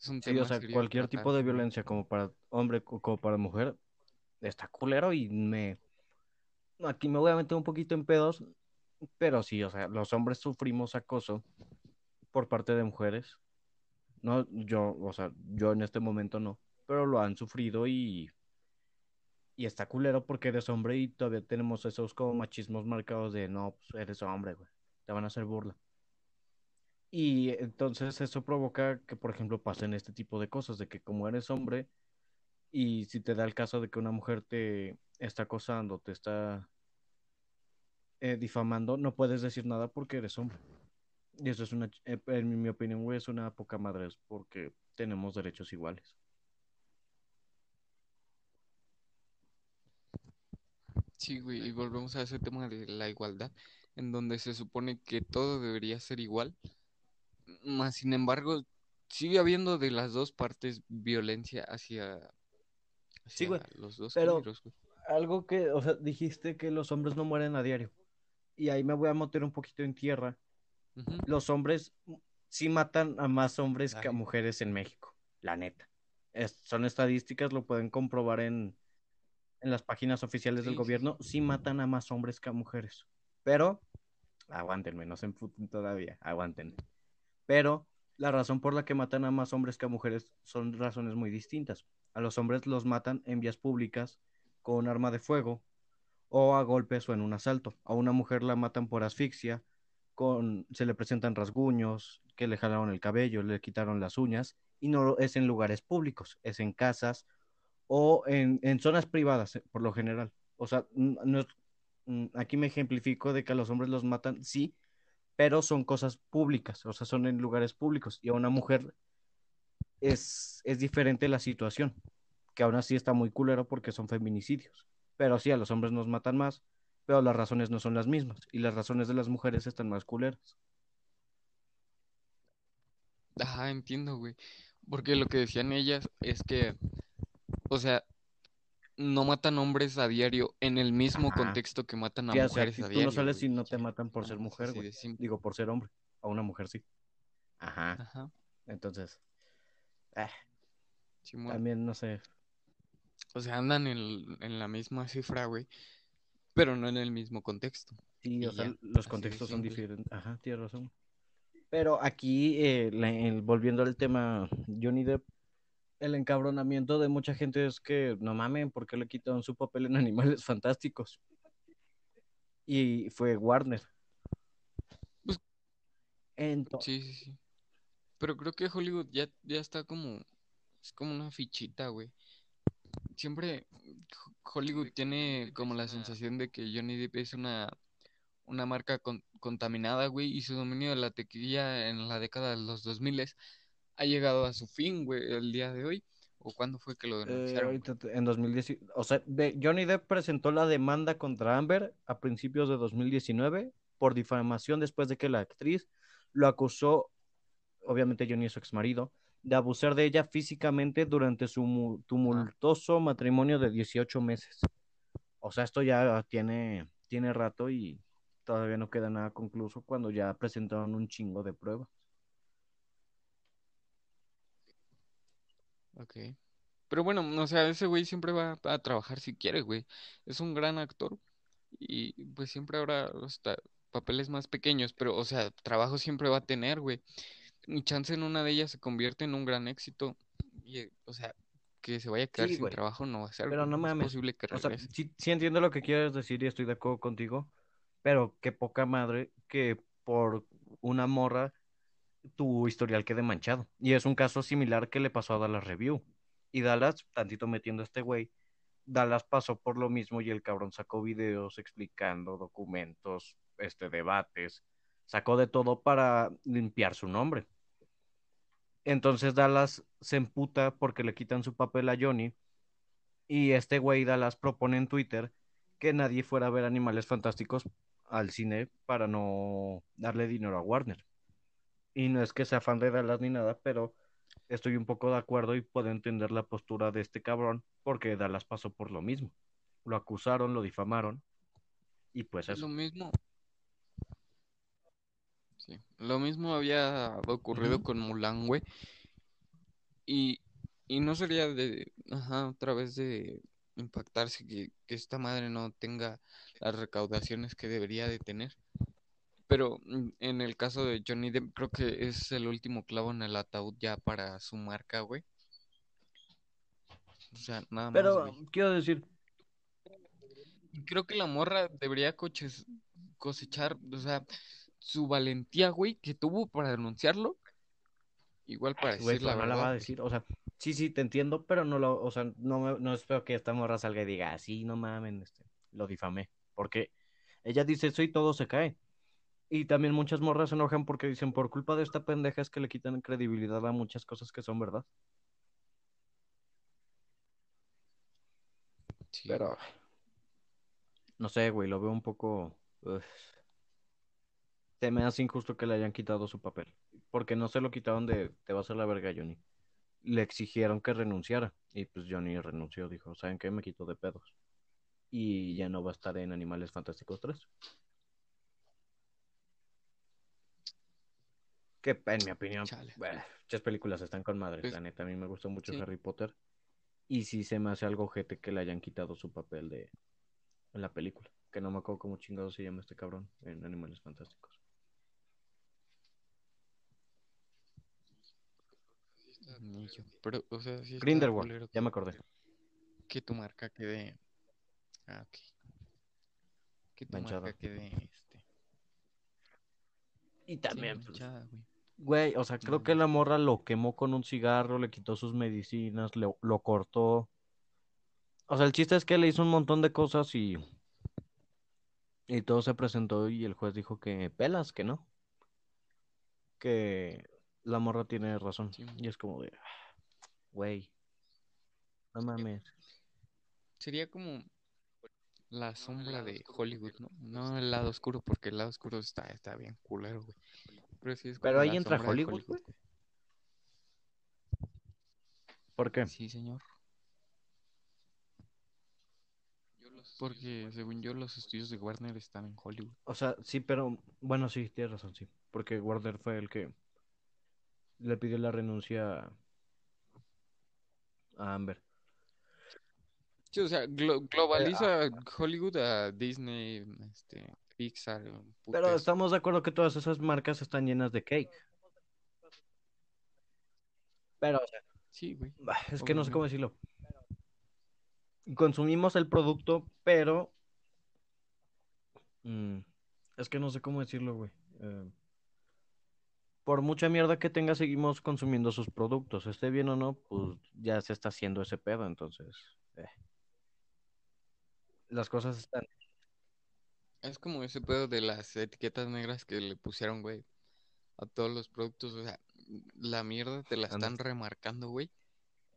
es un sí, tema o sea, cualquier tratar, tipo de violencia como para hombre o como para mujer está culero y me aquí me voy a meter un poquito en pedos, pero sí, o sea, los hombres sufrimos acoso por parte de mujeres. No, yo, o sea, yo en este momento no, pero lo han sufrido y Y está culero porque eres hombre y todavía tenemos esos como machismos marcados de no, pues eres hombre, güey. Te van a hacer burla. Y entonces eso provoca que, por ejemplo, pasen este tipo de cosas, de que como eres hombre y si te da el caso de que una mujer te está acosando, te está eh, difamando, no puedes decir nada porque eres hombre. Y eso es una, eh, en mi opinión, es una poca madre, es porque tenemos derechos iguales. Sí, güey, y volvemos a ese tema de la igualdad, en donde se supone que todo debería ser igual, más sin embargo, sigue habiendo de las dos partes violencia hacia, Sí, hacia güey, los dos pero- géneros, güey. Algo que, o sea, dijiste que los hombres no mueren a diario. Y ahí me voy a meter un poquito en tierra. Los hombres sí matan a más hombres que a mujeres en México, la neta. Es- son estadísticas, lo pueden comprobar en, en las páginas oficiales del sí, gobierno. Sí matan a más hombres que a mujeres. Pero, aguántenme, no se emputen todavía, aguántenme. Pero la razón por la que matan a más hombres que a mujeres son razones muy distintas. A los hombres los matan en vías públicas con arma de fuego o a golpes o en un asalto. A una mujer la matan por asfixia, con, se le presentan rasguños, que le jalaron el cabello, le quitaron las uñas, y no es en lugares públicos, es en casas o en, en zonas privadas, eh, por lo general. O sea, aquí me ejemplifico de que a los hombres los matan, sí, pero son cosas públicas, o sea, son en lugares públicos, y a una mujer es, es diferente la situación, que aún así está muy culero porque son feminicidios. Pero sí, a los hombres nos matan más, pero las razones no son las mismas, y las razones de las mujeres están más culeras. Ajá, entiendo, güey. Porque lo que decían ellas es que, o sea, no matan hombres a diario en el mismo Ajá. contexto que matan a mujeres si a tú diario, no sales güey. si no te matan por ser mujer, güey. Digo, por ser hombre. A una mujer sí. Ajá. Ajá, Entonces, ah, Simón. también no sé. O sea, andan en, en la misma cifra, güey, pero no en el mismo contexto. Sí, Y o sea, los contextos son diferentes. Ajá, tienes razón. Pero aquí, eh, la- el- volviendo al tema Johnny Depp, el encabronamiento de mucha gente es que no mamen, ¿por qué le quitaron su papel en *laughs* Animales Fantásticos? Y fue Warner. Pues- Entonces, Sí, sí, sí. Pero creo que Hollywood ya, ya está como, es como una fichita, güey. Siempre Ho- Hollywood tiene como la sensación de que Johnny Depp es una, una marca con- contaminada, güey, y su dominio de la tequila en la década de los 2000 ha llegado a su fin, güey, el día de hoy. ¿O cuándo fue que lo Eh, denunciaron? en 2010, o sea, de- Johnny Depp presentó la demanda contra Amber a principios de 2019 por difamación después de que la actriz lo acusó, obviamente Johnny es su exmarido, de abusar de ella físicamente durante su mu- tumultuoso matrimonio de 18 meses. O sea, esto ya tiene, tiene rato y todavía no queda nada concluso cuando ya presentaron un chingo de pruebas. Ok. Pero bueno, o sea, ese güey siempre va a trabajar si quiere, güey. Es un gran actor y pues siempre habrá hasta papeles más pequeños, pero o sea, trabajo siempre va a tener, güey. Y chance en una de ellas se convierte en un gran éxito y, eh, o sea, que se vaya a quedar Sí, sin güey. trabajo no va a ser, Pero güey. no Es mames. posible que O sea, regrese. sí, sí entiendo lo que quieres decir y estoy de acuerdo contigo, pero qué poca madre que por una morra tu historial quede manchado. Y es un caso similar que le pasó a Dallas Review. Y Dallas, tantito metiendo a este güey, Dallas pasó por lo mismo y el cabrón sacó videos explicando documentos, este, debates, sacó de todo para limpiar su nombre. Entonces Dallas se emputa porque le quitan su papel a Johnny y este güey Dallas propone en Twitter que nadie fuera a ver Animales Fantásticos al cine para no darle dinero a Warner. Y no es que sea fan de Dallas ni nada, pero estoy un poco de acuerdo y puedo entender la postura de este cabrón porque Dallas pasó por lo mismo. Lo acusaron, lo difamaron y pues Lo eso. mismo. Sí, lo mismo había ocurrido con Mulan, güey. Y, y no sería de, ajá, otra vez de impactarse que, que esta madre no tenga las recaudaciones que debería de tener. Pero mm, en el caso de Johnny Depp, creo que es el último clavo en el ataúd ya para su marca, güey. O sea, nada más, Pero quiero decir, creo que la morra debería cosechar, o sea, su valentía, güey, que tuvo para denunciarlo. Igual para Güey, decir la no la va a decir, o sea, sí, sí, te entiendo, pero no lo, o sea, no, no espero que esta morra salga y diga, sí, no mamen, este, lo difamé, porque ella dice eso y todo se cae. Y también muchas morras se enojan porque dicen, por culpa de esta pendeja es que le quitan credibilidad a muchas cosas que son verdad. Sí, Pero, no sé, güey, lo veo un poco... uf. Se me hace injusto que le hayan quitado su papel, porque no se lo quitaron de, te vas a la verga, Johnny. Le exigieron que renunciara, y pues Johnny renunció, dijo, ¿saben qué? Me quito de pedos. Y ya no va a estar en Animales Fantásticos 3. Que en mi opinión, bueno, muchas películas están con madre. La neta, a mí me gustó mucho sí. Harry Potter. Y sí se me hace algo jete que le hayan quitado su papel de en la película. Que no me acuerdo cómo chingado se llama este cabrón en Animales Fantásticos. Pero, o sea, sí está Grindelwald, ya me acordé. Que tu marca quede. Ah, ok. Que tu Manchada. marca quede. Este... Y también, pues, manchada. Güey, o sea, creo que la morra lo quemó con un cigarro, le quitó sus medicinas, le- lo cortó. O sea, el chiste es que le hizo un montón de cosas y. Y todo se presentó y el juez dijo que pelas, que no. Que la morra tiene razón. Sí. Y es como de. "Ah, Güey. No mames. Sería como la sombra de Hollywood, ¿no? No el lado oscuro, porque el lado oscuro está, está bien culero, güey. Pero sí es como Pero ahí entra Hollywood, güey. ¿Por qué? Sí, señor. Porque según yo los estudios de Warner están en Hollywood. O sea, sí, pero. Bueno, sí, tienes razón, sí. Porque Warner fue el que le pidió la renuncia a Amber. Sí, o sea, glo- globaliza Hollywood a Disney, este, Pixar, un Pero estamos de acuerdo que todas esas marcas están llenas de cake. Pero, o sea, Sí, güey. es que no sé cómo decirlo. Consumimos el producto, pero. mm, es que no sé cómo decirlo, güey. Eh, por mucha mierda que tenga, seguimos consumiendo sus productos. Esté bien o no, pues ya se está haciendo ese pedo, entonces. eh. Las cosas están. Es como ese pedo de las etiquetas negras que le pusieron, güey, a todos los productos. O sea, la mierda te la están remarcando, güey.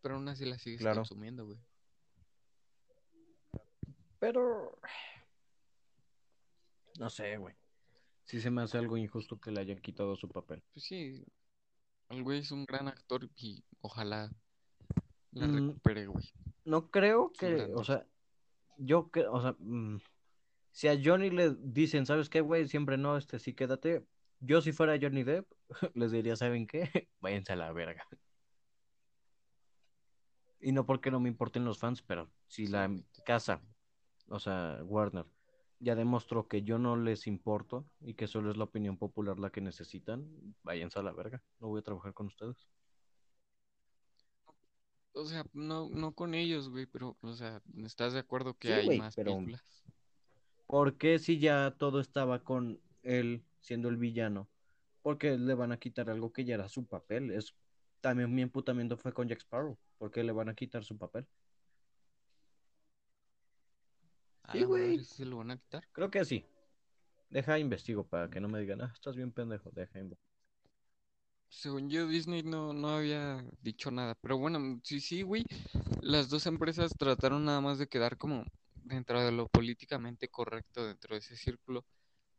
Pero aún así la sigues Claro. consumiendo, güey. Pero. No sé, güey. Sí se me hace algo injusto que le hayan quitado su papel. Pues sí, el güey es un gran actor y ojalá la Mm, recupere, güey. No creo que, o sea, yo que, o sea, mm, si a Johnny le dicen, ¿sabes qué, güey? Siempre no, este sí quédate. Yo si fuera Johnny Depp, *laughs* les diría, ¿saben qué? *laughs* Váyanse a la verga. Y no porque no me importen los fans, pero si la casa, o sea, Warner, ya demostró que yo no les importo y que solo es la opinión popular la que necesitan, váyanse a la verga. No voy a trabajar con ustedes. O sea, no, no con ellos, güey, pero, o sea, ¿estás de acuerdo que Sí, hay güey, más pero- películas? ¿Por qué si ya todo estaba con él siendo el villano? Porque le van a quitar algo que ya era su papel. Es también mi emputamiento fue con Jack Sparrow. ¿Por qué le van a quitar su papel? A Sí, güey. madre, ¿sí se lo van a quitar? Creo que sí. Deja investigo para que no me digan, ah, estás bien pendejo. Deja investigo. Según yo, Disney no, no había dicho nada. Pero bueno, sí, sí, güey. Las dos empresas trataron nada más de quedar como dentro de lo políticamente correcto, dentro de ese círculo,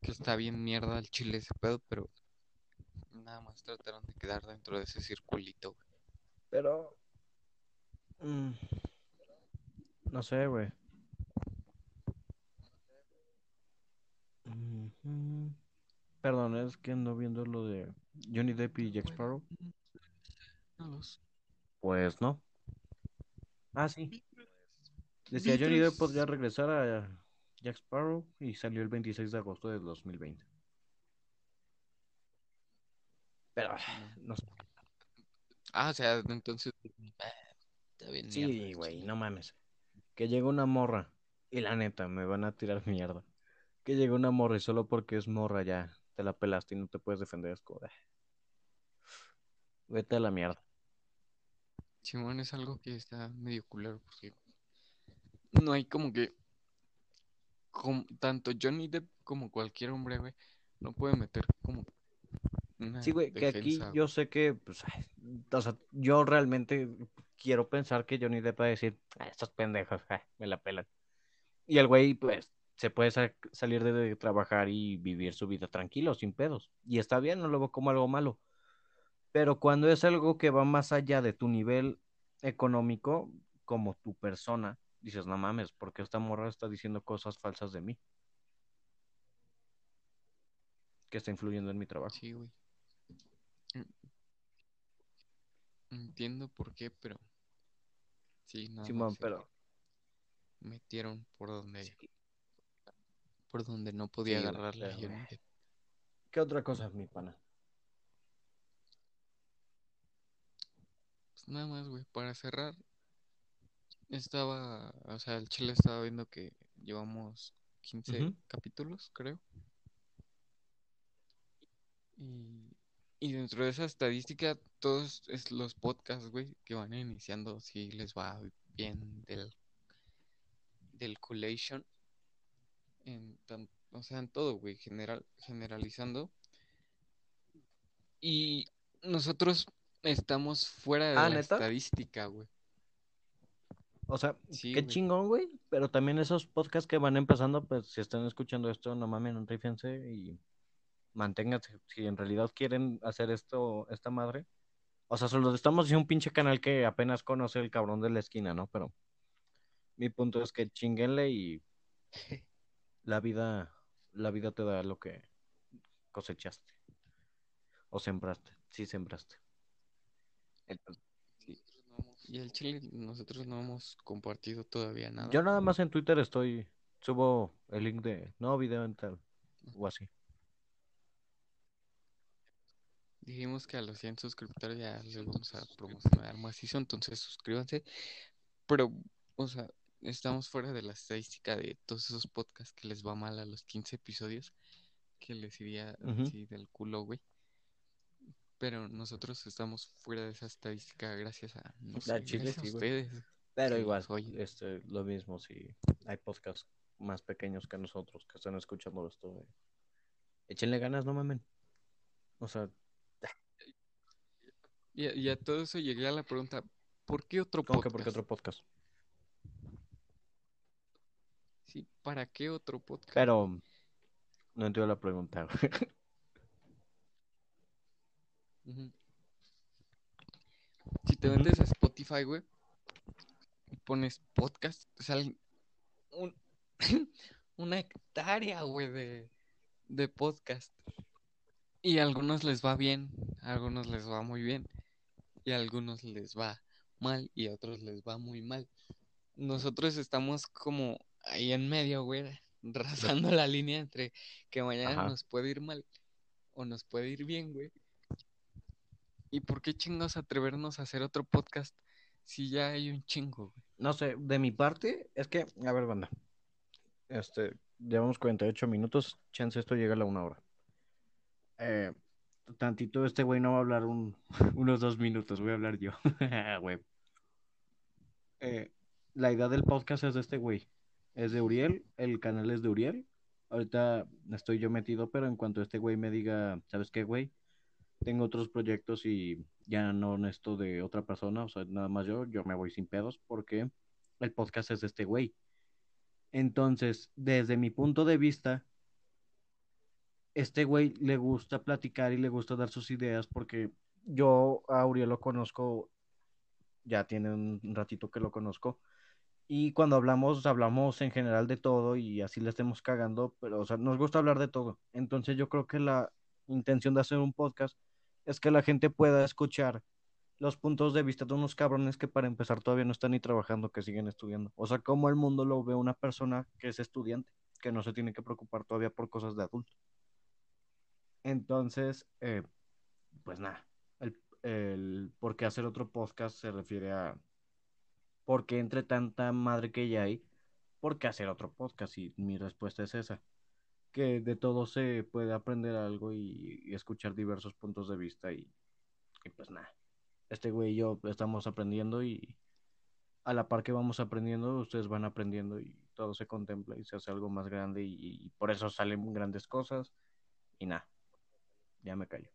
que está bien mierda el chile ese pedo, pero nada más trataron de quedar dentro de ese circulito, güey. Pero. mm, no sé, güey. Perdón, es que ando viendo lo de Johnny Depp y Jack Sparrow. No los- Pues no. Ah, sí. Decía Johnny Depp podría regresar a Jack Sparrow y salió el 26 de agosto de 2020. Pero, no sé. Ah, o sea, entonces. ah, Está bien, Sí, güey, no mames. Que llega una morra Y la neta, me van a tirar mierda. Que llega una morra y solo porque es morra ya te la pelaste y no te puedes defender. Es como, "Ah, vete a la mierda. Simón es algo que está medio culero porque no hay como que como, tanto Johnny Depp como cualquier hombre, güey, no puede meter como una Sí, güey, que aquí yo sé que, pues, ay, o sea, yo realmente quiero pensar que Johnny Depp va a decir, "Ah, estos pendejos, ah, me la pelan. Y el güey, pues, se puede sa- salir de, de trabajar y vivir su vida tranquilo, sin pedos. Y está bien, no lo veo como algo malo. Pero cuando es algo que va más allá de tu nivel económico, como tu persona, dices, no mames, porque esta morra está diciendo cosas falsas de mí? Que está influyendo en mi trabajo. Sí, güey. Entiendo por qué, pero sí, nada Simón, más pero metieron por donde sí. por donde no podía Sí, agarrarla pero-. ¿qué otra cosa, mi pana? Pues nada más, güey, para cerrar estaba, o sea, el chile estaba viendo que llevamos 15 Ujú. capítulos, creo. Y, y dentro de esa estadística, todos es los podcasts, güey, que van iniciando, si les va bien del, del collation. En tan- o sea, en todo, güey, general, generalizando. Y nosotros estamos fuera de Ah, la ¿neta? estadística, güey. O sea, Sí, qué güey. chingón, güey. Pero también esos podcasts que van empezando, pues si están escuchando esto, no mames, no rífense y manténganse. Si en realidad quieren hacer esto, esta madre. O sea, solo estamos en un pinche canal que apenas conoce el cabrón de la esquina, ¿no? Pero mi punto es que chinguenle y la vida, la vida te da lo que cosechaste. O sembraste. Sí, sembraste. Entonces. Y el chile, nosotros no hemos compartido todavía nada. Yo nada más en Twitter estoy, subo el link de nuevo video en tal, o así. Dijimos que a los 100 suscriptores ya les vamos a promocionar macizo, entonces suscríbanse. Pero, o sea, estamos fuera de la estadística de todos esos podcasts que les va mal a los 15 episodios, que les iría así del culo, güey. Pero nosotros estamos fuera de esa estadística gracias a, no sé, chile gracias a sí, ustedes. Pero igual, oyen. este, lo mismo si hay podcasts más pequeños que nosotros que están escuchando esto. güey. Échenle ganas, no mamen. O sea, Y, a- y a todo eso llegué a la pregunta, ¿por qué otro ¿cómo que podcast? porque otro podcast? Sí, ¿para qué otro podcast? Pero no entiendo la pregunta. *laughs* Si te metes a Spotify, güey, y pones podcast, salen un- *laughs* una hectárea, güey, de, de podcast. Y a algunos les va bien, a algunos les va muy bien, y a algunos les va mal, y a otros les va muy mal. Nosotros estamos como ahí en medio, güey, *laughs* razando la línea entre que mañana Ajá. nos puede ir mal o nos puede ir bien, güey. ¿Y por qué chingos atrevernos a hacer otro podcast si ya hay un chingo, güey? No sé, de mi parte, es que, a ver, banda. Este, llevamos 48 minutos, chance esto llega a la una hora. Eh, tantito este güey no va a hablar un, *laughs* unos dos minutos, voy a hablar yo. *laughs* Eh, la idea del podcast es de este güey. Es de Uriel, el canal es de Uriel. Ahorita estoy yo metido, pero en cuanto este güey me diga, ¿sabes qué, güey? Tengo otros proyectos y ya no necesito de otra persona, o sea, nada más yo, yo me voy sin pedos porque el podcast es de este güey. Entonces, desde mi punto de vista, este güey le gusta platicar y le gusta dar sus ideas porque yo a Uriel lo conozco, ya tiene un ratito que lo conozco. Y cuando hablamos, hablamos en general de todo y así le estemos cagando, pero o sea, nos gusta hablar de todo. Entonces yo creo que la intención de hacer un podcast es que la gente pueda escuchar los puntos de vista de unos cabrones que para empezar todavía no están ni trabajando, que siguen estudiando. O sea, cómo el mundo lo ve una persona que es estudiante, que no se tiene que preocupar todavía por cosas de adulto. Entonces, eh, pues nada, el, el por qué hacer otro podcast se refiere a por qué entre tanta madre que ya hay, ¿por qué hacer otro podcast? Y mi respuesta es esa, que de todo se puede aprender algo y, y escuchar diversos puntos de vista y, y pues nada, este güey y yo estamos aprendiendo y a la par que vamos aprendiendo, ustedes van aprendiendo y todo se contempla y se hace algo más grande y, y por eso salen grandes cosas y nada, ya me callo.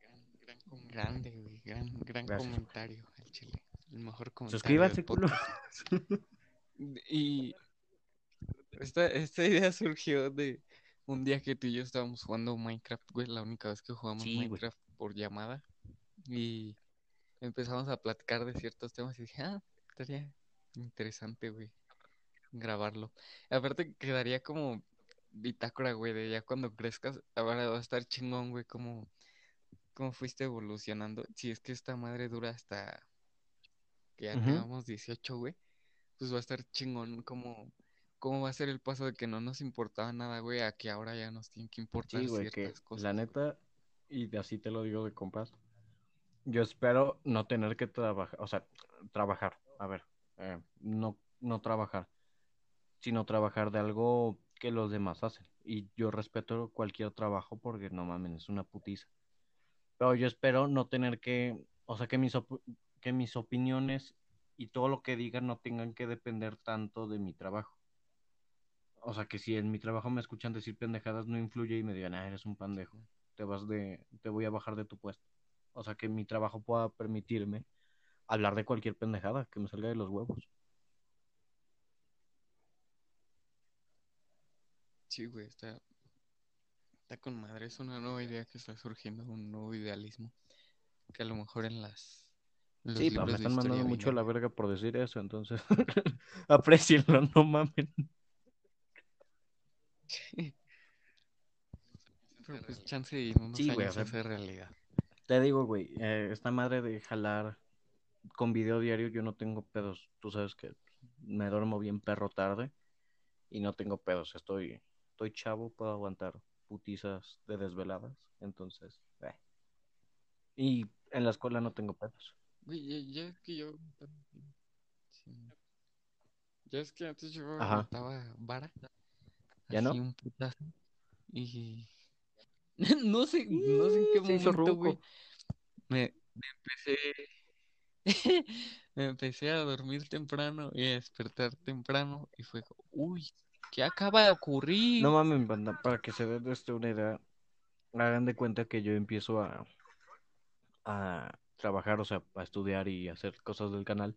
Gran, gran, grande, güey. Gran, gran Gracias. comentario al chile. El mejor comentario. Suscríbanse, culo. *laughs* Y esta, esta idea *laughs* surgió de un día que tú y yo estábamos jugando Minecraft, güey, la única vez que jugamos Sí, güey. Minecraft por llamada. Y empezamos a platicar de ciertos temas y dije, ah, estaría interesante, güey, grabarlo. Aparte quedaría como bitácora, güey, de ya cuando crezcas, ahora va a estar chingón, güey, como cómo fuiste evolucionando. Si es que esta madre dura hasta que ya Ujú. tengamos 18, güey, pues va a estar chingón como cómo va a ser el paso de que no nos importaba nada, güey, a que ahora ya nos tienen que importar Sí, güey, que ciertas cosas. la neta, y de así te lo digo de compas, yo espero no tener que trabajar, o sea, trabajar, a ver, eh, no, no trabajar, sino trabajar de algo que los demás hacen. Y yo respeto cualquier trabajo porque no mames, es una putiza. Pero yo espero no tener que, o sea, que mis, op- que mis opiniones y todo lo que digan no tengan que depender tanto de mi trabajo. O sea, que si en mi trabajo me escuchan decir pendejadas no influye y me digan, ah, eres un pendejo, te vas de, te voy a bajar de tu puesto. O sea, que mi trabajo pueda permitirme hablar de cualquier pendejada que me salga de los huevos. Sí, güey, está, está con madre. Es una nueva idea que está surgiendo, un nuevo idealismo. Que a lo mejor en las Sí, pero me están mandando mucho a la verga por decir eso, entonces *laughs* aprecienlo, no mamen. *laughs* Pero pues chance y en unos Sí, güey, años o sea, se hace realidad. Te digo, güey, eh, esta madre de jalar con video diario, yo no tengo pedos. Tú sabes que me duermo bien perro tarde y no tengo pedos. Estoy, estoy chavo, puedo aguantar putizas de desveladas. Entonces, eh. y en la escuela no tengo pedos. Güey, ya, ya es que yo... sí. Ya es que antes yo aguantaba vara. ¿Ya no? Así un putazo. Y... *laughs* No sé, no sé en qué Se momento, güey. Me, me empecé... *laughs* me empecé a dormir temprano y a despertar temprano. Y fue, uy, ¿qué acaba de ocurrir? No mames, banda, para que se den este, una idea, hagan de cuenta que yo empiezo a, a trabajar, o sea, a estudiar y hacer cosas del canal,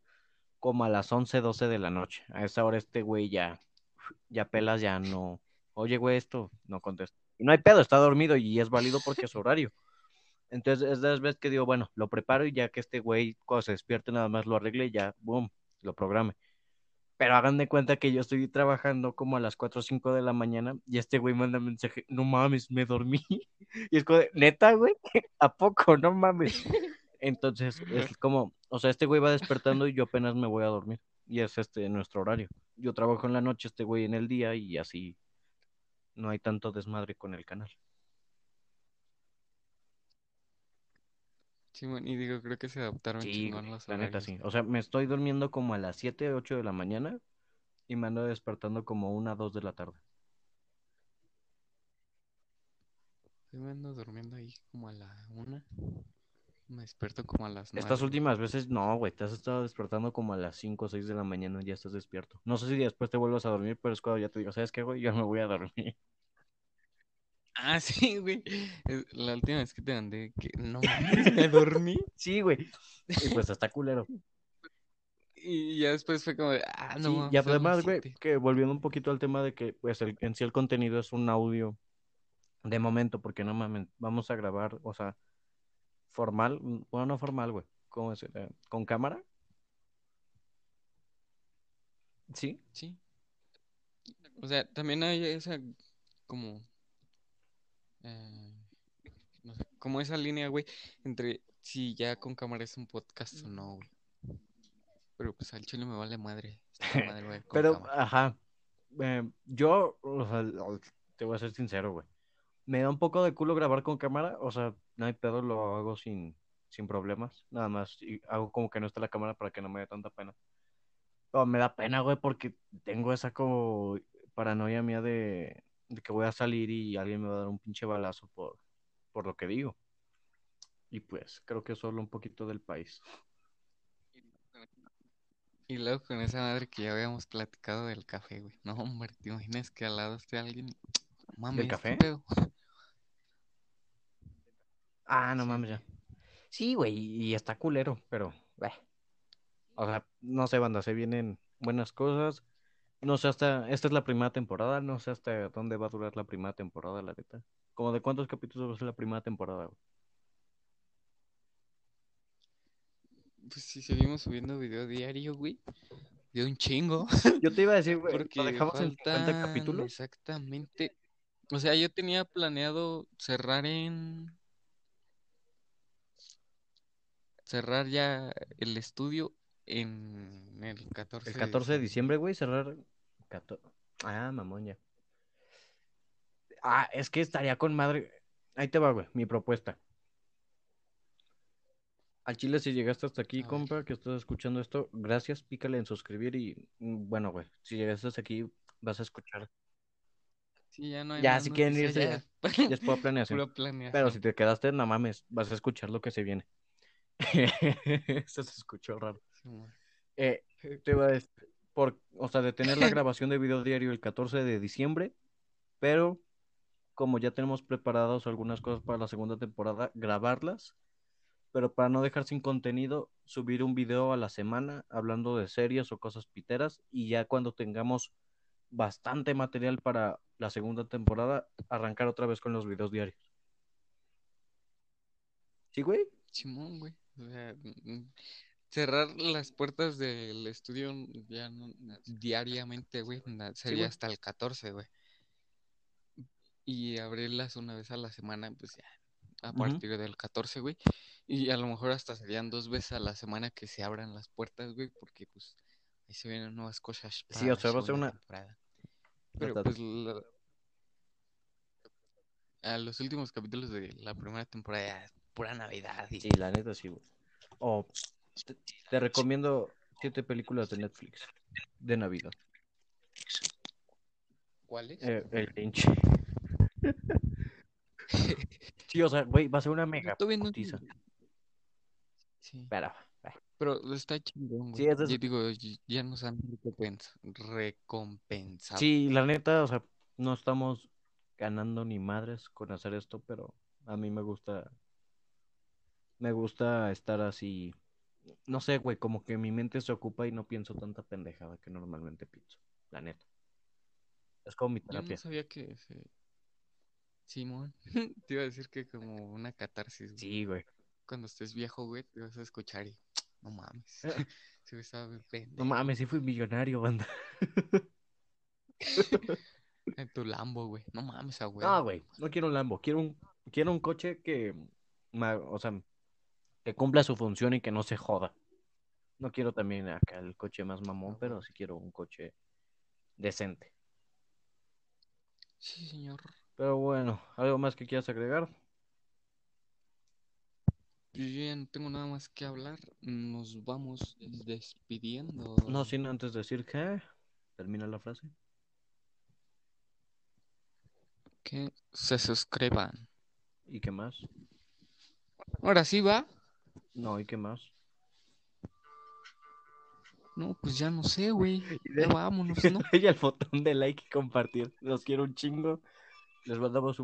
como a las 11, 12 de la noche. A esa hora este güey ya, ya pelas, ya no. Oye, güey, esto no contesta. Y no hay pedo, está dormido y es válido porque es horario. Entonces, es de las veces que digo, bueno, lo preparo y ya que este güey, cuando se despierte, nada más lo arregle y ya, boom, lo programe. Pero hagan de cuenta que yo estoy trabajando como a las 4 o 5 de la mañana y este güey manda mensaje, no mames, me dormí. *laughs* Y es como, neta, güey, *laughs* ¿a poco? No mames. Entonces, es como, o sea, este güey va despertando y yo apenas me voy a dormir. Y es este nuestro horario. Yo trabajo en la noche, este güey en el día y así no hay tanto desmadre con el canal. Sí, man, y digo, creo que se adaptaron Sí, chingón los la neta sí. O sea, me estoy durmiendo como a las 7, 8 de la mañana y me ando despertando como una, 2 de la tarde. Yo me ando durmiendo ahí como a la una. Me despierto como a las Estas nueve. últimas veces, no, güey, te has estado despertando como a las 5 o 6 de la mañana y ya estás despierto. No sé si después te vuelvas a dormir, pero es cuando ya te digo, ¿sabes qué, güey? Yo me voy a dormir. Ah, *laughs* sí, güey. Es- La última vez que te mandé que no me *laughs* dormí. Sí, güey. Y pues está culero. *laughs* Y ya después fue como, de, ah, no Sí, y además, güey, siete". que volviendo un poquito al tema de que, pues, el- en sí el contenido es un audio de momento, porque no mames, vamos a grabar, o sea, formal, mm, bueno, no formal, güey, ¿cómo es? Eh, ¿Con cámara? Sí, Sí. O sea, también hay esa como eh, no sé, como esa línea, güey, entre si ya con cámara es un podcast o no, güey. Pero pues al chile me vale madre. güey, *laughs* pero, cámara. ajá, eh, yo, o sea, te voy a ser sincero, güey, me da un poco de culo grabar con cámara, o sea, no hay pedo, lo hago sin, sin problemas, nada más, y hago como que no está la cámara para que no me dé tanta pena. Oh, me da pena, güey, porque tengo esa como paranoia mía de, de que voy a salir y alguien me va a dar un pinche balazo por, por lo que digo. Y pues creo que solo un poquito del país. Y luego con esa madre que ya habíamos platicado del café, güey. No, hombre, ¿te imaginas que al lado esté alguien? Mames, ¿Del ¿qué café? Ah, no mames ya. Sí, güey, y está culero, pero, bah. O sea, no sé, banda, se vienen buenas cosas. No sé hasta, esta es la primera temporada, no sé hasta dónde va a durar la primera temporada, la neta. Como de cuántos capítulos va a ser la primera temporada, güey? Pues si seguimos subiendo video diario, güey. De un chingo. *laughs* Yo te iba a decir, güey, lo Porque dejamos en 50 faltan capítulos. exactamente. O sea, yo tenía planeado cerrar en. Cerrar ya el estudio en el 14 El 14 de diciembre, güey, cerrar. cato- Ah, mamón, ya. Ah, es que estaría con madre. Ahí te va, güey, mi propuesta. Al Chile, si llegaste hasta aquí, compa, que estás escuchando esto, gracias, pícale en suscribir y mm, bueno, güey, si llegaste hasta aquí, vas a escuchar. Sí, ya no hay Ya, más si quieren noticias, irse, Ya es pura planeación. *laughs* Pura planeación. Pero si te quedaste, no mames, vas a escuchar lo que se viene. *laughs* Eso se escuchó raro. Simón. Eh, te iba a decir, por, o sea, detener la grabación de video diario el 14 de diciembre, pero como ya tenemos preparados algunas cosas para la segunda temporada, grabarlas, pero para no dejar sin contenido, subir un video a la semana hablando de series o cosas piteras y ya cuando tengamos bastante material para la segunda temporada, arrancar otra vez con los videos diarios. ¿Sí, güey? Simón, güey. O sea, mm, cerrar las puertas del estudio ya no, diariamente, güey, sería güey. hasta el 14, güey. Y abrirlas una vez a la semana, pues ya, a partir del 14, güey. Y a lo mejor hasta serían dos veces a la semana que se abran las puertas, güey, porque pues ahí se vienen nuevas cosas para Sí, o sea, va a ser una- temporada. Pero pues la- a los últimos capítulos de la primera temporada pura Navidad y Sí, la neta sí, güey. Te, te recomiendo siete películas de Netflix de Navidad. ¿Cuáles? Eh, el Lynch. *laughs* Sí, o sea, güey, va a ser una mega Estoy viendo-. Sí, Pero, eh, pero está chingón, güey. Sí, es Yo digo, ya nos han recompens- recompensado. sí, la neta, o sea, no estamos ganando ni madres con hacer esto, pero a mí me gusta, me gusta estar así, no sé, güey, como que mi mente se ocupa y no pienso tanta pendejada que normalmente pienso, la neta. Es como mi Yo terapia. no sabía que se... Simón, *laughs* te iba a decir que como una catarsis, güey. Sí, güey. Cuando estés viejo, güey, te vas a escuchar y... No mames. Eh. *laughs* Estaba. No mames, sí fui millonario, banda. *laughs* En tu Lambo, güey. No mames, a güey. No, güey, no quiero un Lambo, quiero un, quiero un coche que, o sea, que cumpla su función y que no se joda. No quiero también acá el coche más mamón, pero sí quiero un coche decente. Sí, señor. Pero bueno, ¿algo más que quieras agregar? Yo ya no tengo nada más que hablar. Nos vamos despidiendo. No sin antes decir que termina la frase. Que se suscriban. ¿Y qué más? Ahora sí va. No, ¿y qué más? No, pues ya no sé, güey. *laughs* Ya vámonos, ¿no? *laughs* Y el botón de like y compartir. Los quiero un chingo. Les mandamos un